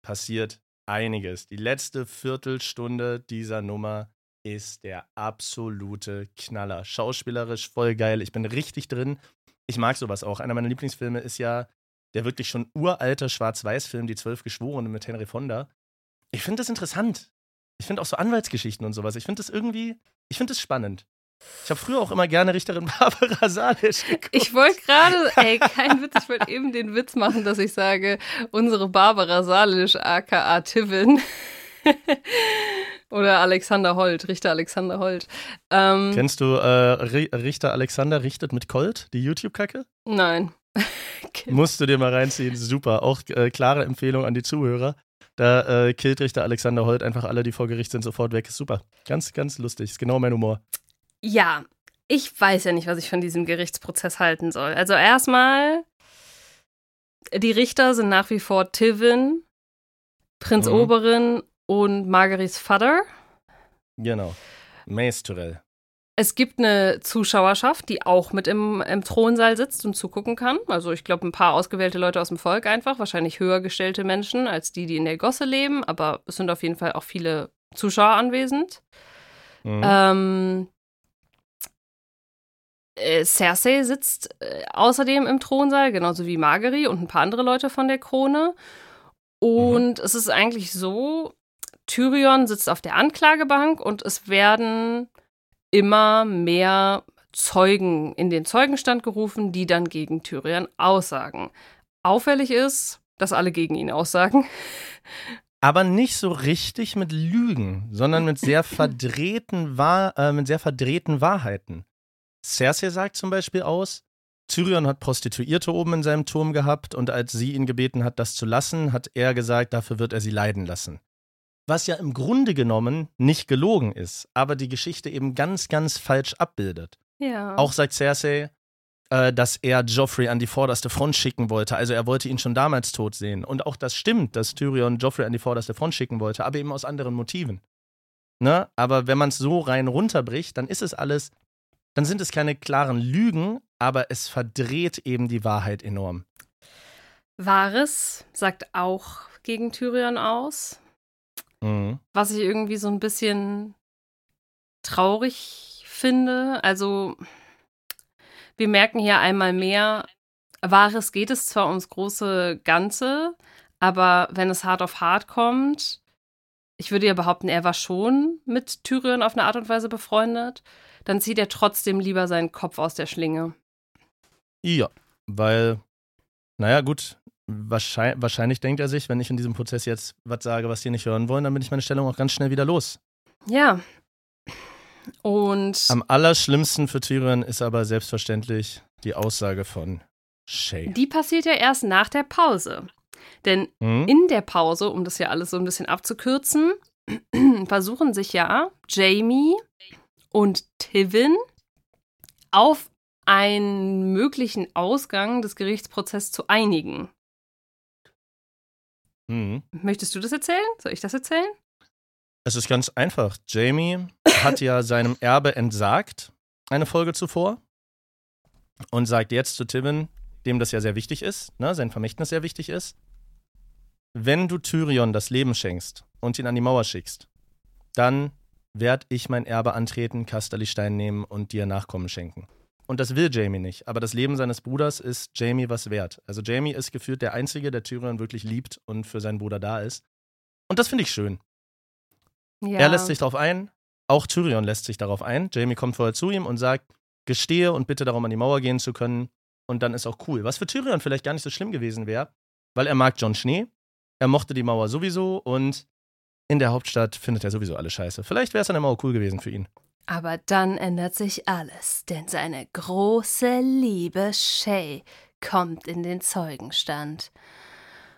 passiert einiges. Die letzte Viertelstunde dieser Nummer ist der absolute Knaller. Schauspielerisch voll geil. Ich bin richtig drin. Ich mag sowas auch. Einer meiner Lieblingsfilme ist ja der wirklich schon uralte Schwarz-Weiß-Film Die Zwölf Geschworenen mit Henry Fonda. Ich finde das interessant. Ich finde auch so Anwaltsgeschichten und sowas. Ich finde das irgendwie, ich finde das spannend. Ich habe früher auch immer gerne Richterin Barbara Salisch geguckt. Ich wollte gerade, ey, kein Witz, ich wollte eben den Witz machen, dass ich sage, unsere Barbara Salisch, aka Tivin. Oder Alexander Holt, Richter Alexander Holt. Ähm, Kennst du äh, Richter Alexander richtet mit Colt, die YouTube-Kacke? Nein. Musst du dir mal reinziehen, super. Auch äh, klare Empfehlung an die Zuhörer. Da äh, killt Richter Alexander Holt einfach alle, die vor Gericht sind, sofort weg. Super. Ganz, ganz lustig. Ist genau mein Humor. Ja, ich weiß ja nicht, was ich von diesem Gerichtsprozess halten soll. Also erstmal, die Richter sind nach wie vor Tivin, Prinz mhm. Oberin und Marguerits Vater. Genau. Mace Es gibt eine Zuschauerschaft, die auch mit im, im Thronsaal sitzt und zugucken kann. Also ich glaube, ein paar ausgewählte Leute aus dem Volk einfach, wahrscheinlich höher gestellte Menschen als die, die in der Gosse leben, aber es sind auf jeden Fall auch viele Zuschauer anwesend. Mhm. Ähm, äh, Cersei sitzt äh, außerdem im Thronsaal, genauso wie Margery und ein paar andere Leute von der Krone. Und mhm. es ist eigentlich so, Tyrion sitzt auf der Anklagebank und es werden immer mehr Zeugen in den Zeugenstand gerufen, die dann gegen Tyrion aussagen. Auffällig ist, dass alle gegen ihn aussagen. Aber nicht so richtig mit Lügen, sondern mit sehr verdrehten, Wahr äh, mit sehr verdrehten Wahrheiten. Cersei sagt zum Beispiel aus, Tyrion hat Prostituierte oben in seinem Turm gehabt und als sie ihn gebeten hat, das zu lassen, hat er gesagt, dafür wird er sie leiden lassen. Was ja im Grunde genommen nicht gelogen ist, aber die Geschichte eben ganz, ganz falsch abbildet. Ja. Auch sagt Cersei, äh, dass er Joffrey an die vorderste Front schicken wollte. Also er wollte ihn schon damals tot sehen. Und auch das stimmt, dass Tyrion Joffrey an die vorderste Front schicken wollte, aber eben aus anderen Motiven. Ne? Aber wenn man es so rein runterbricht, dann ist es alles dann sind es keine klaren Lügen, aber es verdreht eben die Wahrheit enorm. Varys sagt auch gegen Tyrion aus. Mhm. Was ich irgendwie so ein bisschen traurig finde. Also, wir merken hier einmal mehr, Varys geht es zwar ums große Ganze, aber wenn es hart auf hart kommt, ich würde ja behaupten, er war schon mit Tyrion auf eine Art und Weise befreundet dann zieht er trotzdem lieber seinen Kopf aus der Schlinge. Ja, weil, naja, gut, wahrscheinlich, wahrscheinlich denkt er sich, wenn ich in diesem Prozess jetzt was sage, was die nicht hören wollen, dann bin ich meine Stellung auch ganz schnell wieder los. Ja. Und. Am allerschlimmsten für Tyrion ist aber selbstverständlich die Aussage von Shay. Die passiert ja erst nach der Pause. Denn mhm. in der Pause, um das ja alles so ein bisschen abzukürzen, versuchen sich ja Jamie und Tivin auf einen möglichen Ausgang des Gerichtsprozesses zu einigen. Mhm. Möchtest du das erzählen? Soll ich das erzählen? Es ist ganz einfach. Jamie hat ja seinem Erbe entsagt, eine Folge zuvor, und sagt jetzt zu Tivin, dem das ja sehr wichtig ist, ne, sein Vermächtnis sehr wichtig ist, wenn du Tyrion das Leben schenkst und ihn an die Mauer schickst, dann werde ich mein Erbe antreten, Kasterlistein nehmen und dir Nachkommen schenken. Und das will Jamie nicht. Aber das Leben seines Bruders ist Jamie was wert. Also Jamie ist gefühlt der Einzige, der Tyrion wirklich liebt und für seinen Bruder da ist. Und das finde ich schön. Ja. Er lässt sich darauf ein, auch Tyrion lässt sich darauf ein. Jamie kommt vorher zu ihm und sagt, gestehe und bitte darum, an die Mauer gehen zu können. Und dann ist auch cool. Was für Tyrion vielleicht gar nicht so schlimm gewesen wäre, weil er mag John Schnee, er mochte die Mauer sowieso und in der Hauptstadt findet er sowieso alle scheiße. Vielleicht wäre es dann immer auch cool gewesen für ihn. Aber dann ändert sich alles, denn seine große Liebe Shay kommt in den Zeugenstand.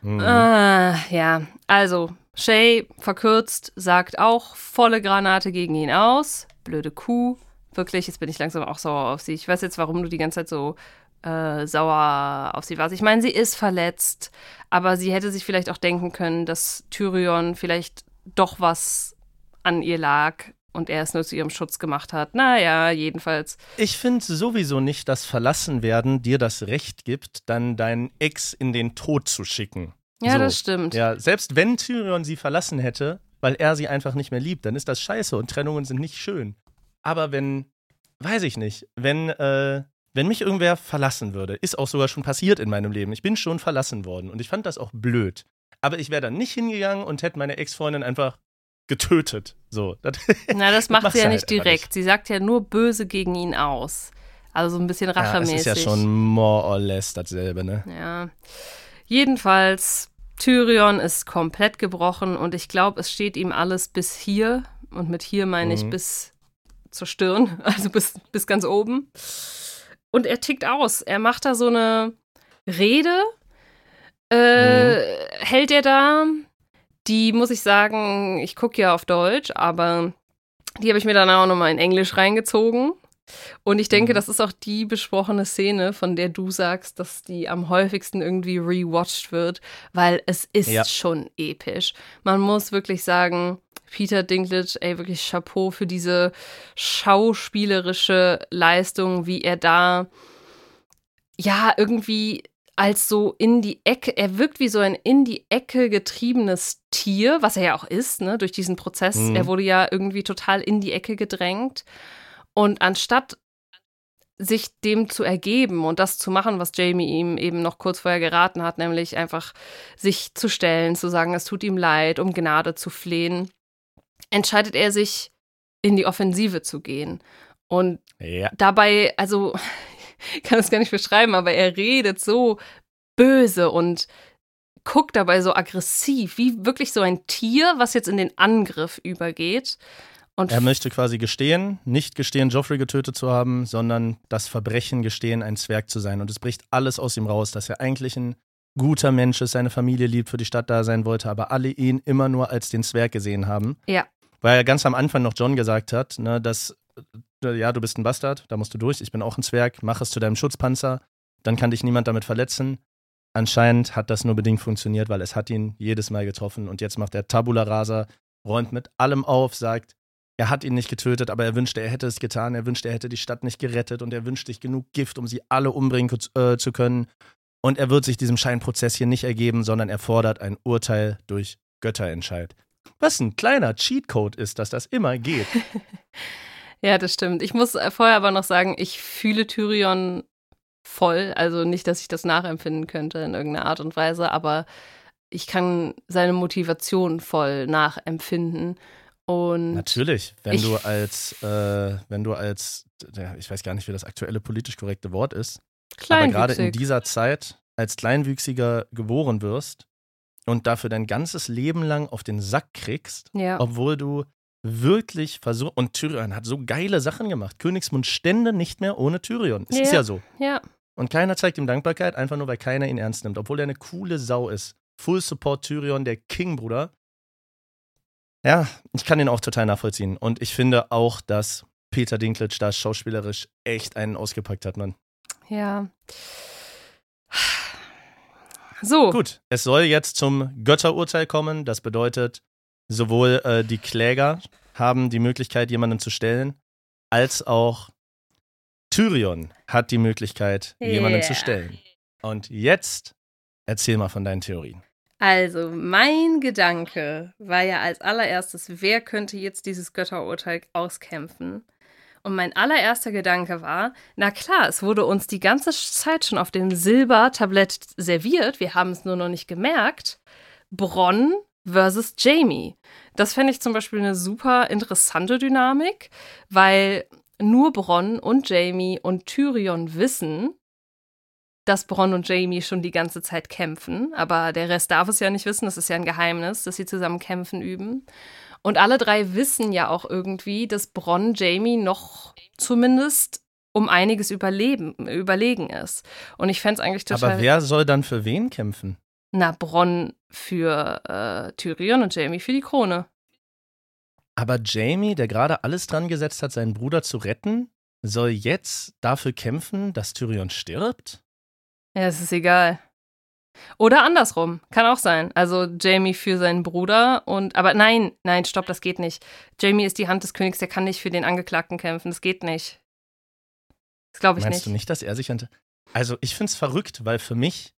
Mhm. Ah, ja, also Shay, verkürzt, sagt auch volle Granate gegen ihn aus. Blöde Kuh. Wirklich, jetzt bin ich langsam auch sauer auf sie. Ich weiß jetzt, warum du die ganze Zeit so äh, sauer auf sie warst. Ich meine, sie ist verletzt, aber sie hätte sich vielleicht auch denken können, dass Tyrion vielleicht doch was an ihr lag und er es nur zu ihrem Schutz gemacht hat. Naja, jedenfalls. Ich finde sowieso nicht, dass Verlassenwerden dir das Recht gibt, dann deinen Ex in den Tod zu schicken. Ja, so. das stimmt. Ja, selbst wenn Tyrion sie verlassen hätte, weil er sie einfach nicht mehr liebt, dann ist das scheiße und Trennungen sind nicht schön. Aber wenn, weiß ich nicht, wenn, äh, wenn mich irgendwer verlassen würde, ist auch sogar schon passiert in meinem Leben. Ich bin schon verlassen worden und ich fand das auch blöd. Aber ich wäre dann nicht hingegangen und hätte meine Ex-Freundin einfach getötet. So. Das, Na, das macht sie ja nicht halt direkt. Nicht. Sie sagt ja nur böse gegen ihn aus. Also so ein bisschen rachemäßig. Ja, das ist ja schon more or less dasselbe, ne? Ja. Jedenfalls, Tyrion ist komplett gebrochen und ich glaube, es steht ihm alles bis hier. Und mit hier meine ich mhm. bis zur Stirn, also bis, bis ganz oben. Und er tickt aus. Er macht da so eine Rede, äh, mhm. hält er da. Die muss ich sagen, ich gucke ja auf Deutsch, aber die habe ich mir dann auch nochmal in Englisch reingezogen. Und ich denke, mhm. das ist auch die besprochene Szene, von der du sagst, dass die am häufigsten irgendwie rewatcht wird, weil es ist ja. schon episch. Man muss wirklich sagen, Peter Dinklage, ey, wirklich Chapeau für diese schauspielerische Leistung, wie er da ja irgendwie als so in die Ecke, er wirkt wie so ein in die Ecke getriebenes Tier, was er ja auch ist, ne, durch diesen Prozess. Mhm. Er wurde ja irgendwie total in die Ecke gedrängt. Und anstatt sich dem zu ergeben und das zu machen, was Jamie ihm eben noch kurz vorher geraten hat, nämlich einfach sich zu stellen, zu sagen, es tut ihm leid, um Gnade zu flehen, entscheidet er sich, in die Offensive zu gehen. Und ja. dabei, also, kann es gar nicht beschreiben, aber er redet so böse und guckt dabei so aggressiv, wie wirklich so ein Tier, was jetzt in den Angriff übergeht. Und er möchte quasi gestehen, nicht gestehen, Joffrey getötet zu haben, sondern das Verbrechen gestehen, ein Zwerg zu sein. Und es bricht alles aus ihm raus, dass er eigentlich ein guter Mensch ist, seine Familie liebt, für die Stadt da sein wollte, aber alle ihn immer nur als den Zwerg gesehen haben. Ja. Weil er ganz am Anfang noch John gesagt hat, ne, dass, ja, du bist ein Bastard, da musst du durch, ich bin auch ein Zwerg, mach es zu deinem Schutzpanzer, dann kann dich niemand damit verletzen. Anscheinend hat das nur bedingt funktioniert, weil es hat ihn jedes Mal getroffen und jetzt macht er Tabula Rasa, räumt mit allem auf, sagt, er hat ihn nicht getötet, aber er wünschte, er hätte es getan. Er wünschte, er hätte die Stadt nicht gerettet und er wünscht sich genug Gift, um sie alle umbringen äh, zu können. Und er wird sich diesem Scheinprozess hier nicht ergeben, sondern er fordert ein Urteil durch Götterentscheid. Was ein kleiner Cheatcode ist, dass das immer geht. ja, das stimmt. Ich muss vorher aber noch sagen, ich fühle Tyrion voll. Also nicht, dass ich das nachempfinden könnte in irgendeiner Art und Weise, aber ich kann seine Motivation voll nachempfinden. Und Natürlich, wenn du als, äh, wenn du als, ja, ich weiß gar nicht, wie das aktuelle politisch korrekte Wort ist, aber gerade in dieser Zeit als Kleinwüchsiger geboren wirst und dafür dein ganzes Leben lang auf den Sack kriegst, ja. obwohl du wirklich versucht, und Tyrion hat so geile Sachen gemacht. Königsmund stände nicht mehr ohne Tyrion. Es ja. ist ja so. Ja. Und keiner zeigt ihm Dankbarkeit, einfach nur, weil keiner ihn ernst nimmt, obwohl er eine coole Sau ist. Full Support Tyrion, der King, Bruder. Ja, ich kann ihn auch total nachvollziehen. Und ich finde auch, dass Peter Dinklage da schauspielerisch echt einen ausgepackt hat, Mann. Ja. So. Gut, es soll jetzt zum Götterurteil kommen. Das bedeutet, sowohl äh, die Kläger haben die Möglichkeit, jemanden zu stellen, als auch Tyrion hat die Möglichkeit, yeah. jemanden zu stellen. Und jetzt erzähl mal von deinen Theorien. Also, mein Gedanke war ja als allererstes, wer könnte jetzt dieses Götterurteil auskämpfen? Und mein allererster Gedanke war, na klar, es wurde uns die ganze Zeit schon auf dem Silbertablett serviert, wir haben es nur noch nicht gemerkt. Bronn versus Jamie. Das fände ich zum Beispiel eine super interessante Dynamik, weil nur Bronn und Jamie und Tyrion wissen, dass Bronn und Jamie schon die ganze Zeit kämpfen, aber der Rest darf es ja nicht wissen, das ist ja ein Geheimnis, dass sie zusammen kämpfen üben. Und alle drei wissen ja auch irgendwie, dass Bronn Jamie noch zumindest um einiges überleben, überlegen ist. Und ich fände es eigentlich total. Aber wer soll dann für wen kämpfen? Na, Bronn für äh, Tyrion und Jamie für die Krone. Aber Jamie, der gerade alles dran gesetzt hat, seinen Bruder zu retten, soll jetzt dafür kämpfen, dass Tyrion stirbt? Ja, es ist egal. Oder andersrum, kann auch sein. Also Jamie für seinen Bruder und aber nein, nein, stopp, das geht nicht. Jamie ist die Hand des Königs, der kann nicht für den Angeklagten kämpfen, das geht nicht. Das glaube ich Meinst nicht. du nicht, dass er sich Also, ich finde es verrückt, weil für mich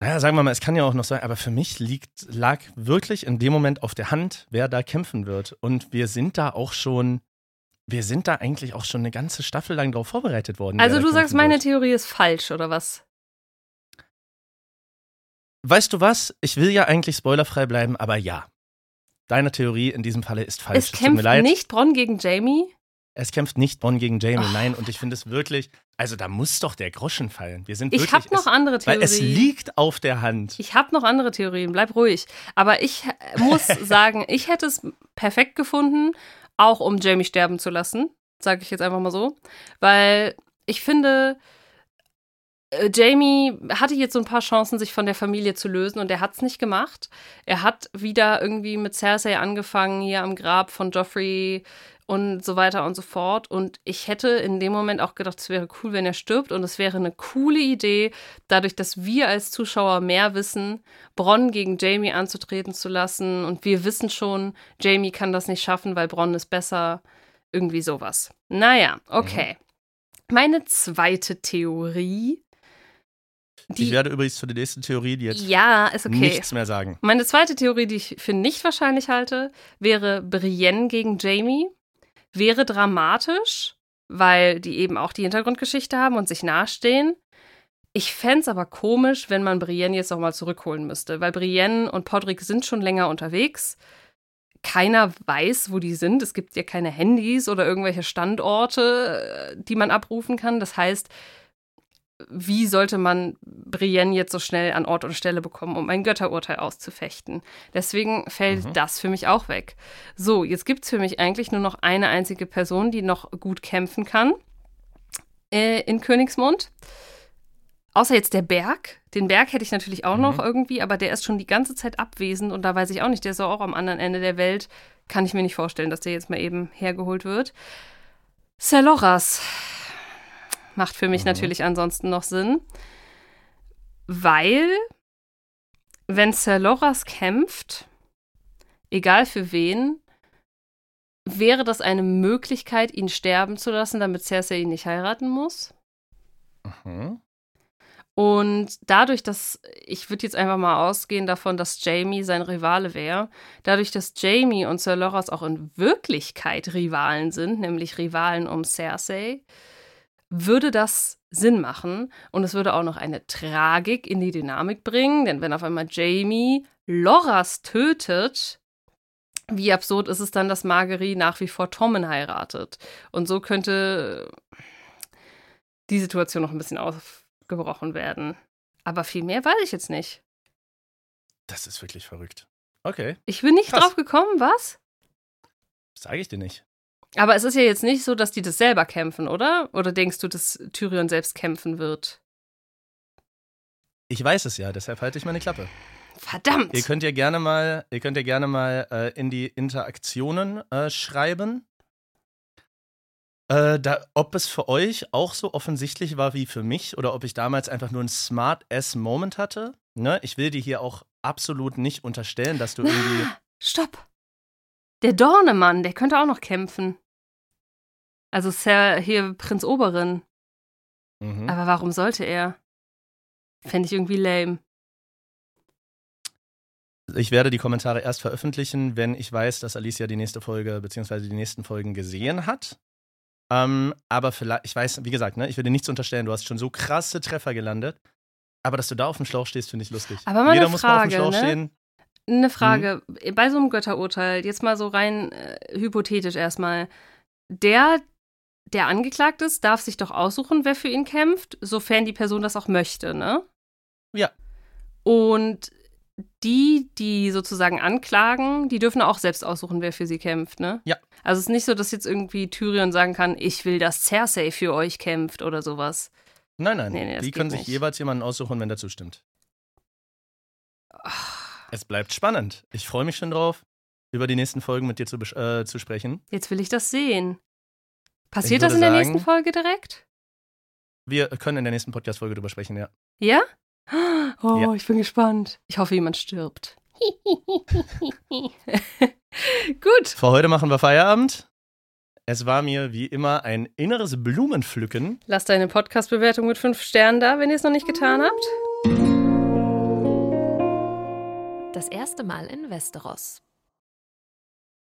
naja, sagen wir mal, es kann ja auch noch sein, aber für mich liegt, lag wirklich in dem Moment auf der Hand, wer da kämpfen wird. Und wir sind da auch schon, wir sind da eigentlich auch schon eine ganze Staffel lang drauf vorbereitet worden. Also du sagst, meine Theorie ist falsch, oder was? Weißt du was? Ich will ja eigentlich spoilerfrei bleiben, aber ja. Deine Theorie in diesem Falle ist falsch. Es kämpft nicht Bronn gegen Jamie? Es kämpft nicht Bronn gegen Jamie, oh. nein. Und ich finde es wirklich, also da muss doch der Groschen fallen. Wir sind ich habe noch es, andere Theorien. Weil es liegt auf der Hand. Ich habe noch andere Theorien, bleib ruhig. Aber ich muss sagen, ich hätte es perfekt gefunden, auch um Jamie sterben zu lassen, sage ich jetzt einfach mal so. Weil ich finde, äh, Jamie hatte jetzt so ein paar Chancen, sich von der Familie zu lösen und er hat es nicht gemacht. Er hat wieder irgendwie mit Cersei angefangen, hier am Grab von Joffrey und so weiter und so fort. Und ich hätte in dem Moment auch gedacht, es wäre cool, wenn er stirbt. Und es wäre eine coole Idee, dadurch, dass wir als Zuschauer mehr wissen, Bronn gegen Jamie anzutreten zu lassen. Und wir wissen schon, Jamie kann das nicht schaffen, weil Bronn ist besser. Irgendwie sowas. Naja, okay. Mhm. Meine zweite Theorie. Die, ich werde übrigens zu der nächsten Theorie, die jetzt ja, ist okay. nichts mehr sagen. Meine zweite Theorie, die ich für nicht wahrscheinlich halte, wäre Brienne gegen Jamie wäre dramatisch, weil die eben auch die Hintergrundgeschichte haben und sich nahestehen. Ich fände es aber komisch, wenn man Brienne jetzt nochmal zurückholen müsste, weil Brienne und Podrick sind schon länger unterwegs. Keiner weiß, wo die sind. Es gibt ja keine Handys oder irgendwelche Standorte, äh, die man abrufen kann. Das heißt, wie sollte man Brienne jetzt so schnell an Ort und Stelle bekommen, um ein Götterurteil auszufechten. Deswegen fällt mhm. das für mich auch weg. So, jetzt gibt es für mich eigentlich nur noch eine einzige Person, die noch gut kämpfen kann äh, in Königsmund. Außer jetzt der Berg. Den Berg hätte ich natürlich auch mhm. noch irgendwie, aber der ist schon die ganze Zeit abwesend und da weiß ich auch nicht, der ist auch am anderen Ende der Welt. Kann ich mir nicht vorstellen, dass der jetzt mal eben hergeholt wird. Sir Loras Macht für mich mhm. natürlich ansonsten noch Sinn. Weil, wenn Sir Loras kämpft, egal für wen, wäre das eine Möglichkeit, ihn sterben zu lassen, damit Cersei ihn nicht heiraten muss. Mhm. Und dadurch, dass, ich würde jetzt einfach mal ausgehen davon, dass Jamie sein Rivale wäre, dadurch, dass Jamie und Sir Loras auch in Wirklichkeit Rivalen sind, nämlich Rivalen um Cersei, würde das Sinn machen und es würde auch noch eine Tragik in die Dynamik bringen, denn wenn auf einmal Jamie Loras tötet, wie absurd ist es dann, dass Marguerite nach wie vor Tommen heiratet? Und so könnte die Situation noch ein bisschen aufgebrochen werden. Aber viel mehr weiß ich jetzt nicht. Das ist wirklich verrückt. Okay. Ich bin nicht Krass. drauf gekommen, was? Sage ich dir nicht. Aber es ist ja jetzt nicht so, dass die das selber kämpfen, oder? Oder denkst du, dass Tyrion selbst kämpfen wird? Ich weiß es ja, deshalb halte ich meine Klappe. Verdammt! Ihr könnt ja gerne mal, ihr könnt ja gerne mal äh, in die Interaktionen äh, schreiben, äh, da, ob es für euch auch so offensichtlich war wie für mich oder ob ich damals einfach nur ein Smart-Ass-Moment hatte. Ne? Ich will dir hier auch absolut nicht unterstellen, dass du irgendwie. Stopp! Der Dornemann, der könnte auch noch kämpfen. Also Sir, hier Prinz Oberin. Mhm. Aber warum sollte er? Fände ich irgendwie lame. Ich werde die Kommentare erst veröffentlichen, wenn ich weiß, dass Alicia die nächste Folge bzw. die nächsten Folgen gesehen hat. Ähm, aber vielleicht, ich weiß, wie gesagt, ne, ich will dir nichts unterstellen, du hast schon so krasse Treffer gelandet. Aber dass du da auf dem Schlauch stehst, finde ich lustig. Aber mal Jeder eine muss Frage, mal auf dem Schlauch ne? stehen. Eine Frage, mhm. bei so einem Götterurteil, jetzt mal so rein äh, hypothetisch erstmal, der, der angeklagt ist, darf sich doch aussuchen, wer für ihn kämpft, sofern die Person das auch möchte, ne? Ja. Und die, die sozusagen anklagen, die dürfen auch selbst aussuchen, wer für sie kämpft, ne? Ja. Also es ist nicht so, dass jetzt irgendwie Tyrion sagen kann, ich will, dass Cersei für euch kämpft oder sowas. Nein, nein. Nee, nee, die können sich nicht. jeweils jemanden aussuchen, wenn der zustimmt. Ach. Es bleibt spannend. Ich freue mich schon drauf, über die nächsten Folgen mit dir zu, äh, zu sprechen. Jetzt will ich das sehen. Passiert das in der nächsten Folge direkt? Wir können in der nächsten Podcast-Folge drüber sprechen, ja. Ja? Oh, ja. ich bin gespannt. Ich hoffe, jemand stirbt. Gut. Für heute machen wir Feierabend. Es war mir wie immer ein inneres Blumenpflücken. Lasst eine Podcast-Bewertung mit fünf Sternen da, wenn ihr es noch nicht getan habt. Das erste Mal in Westeros.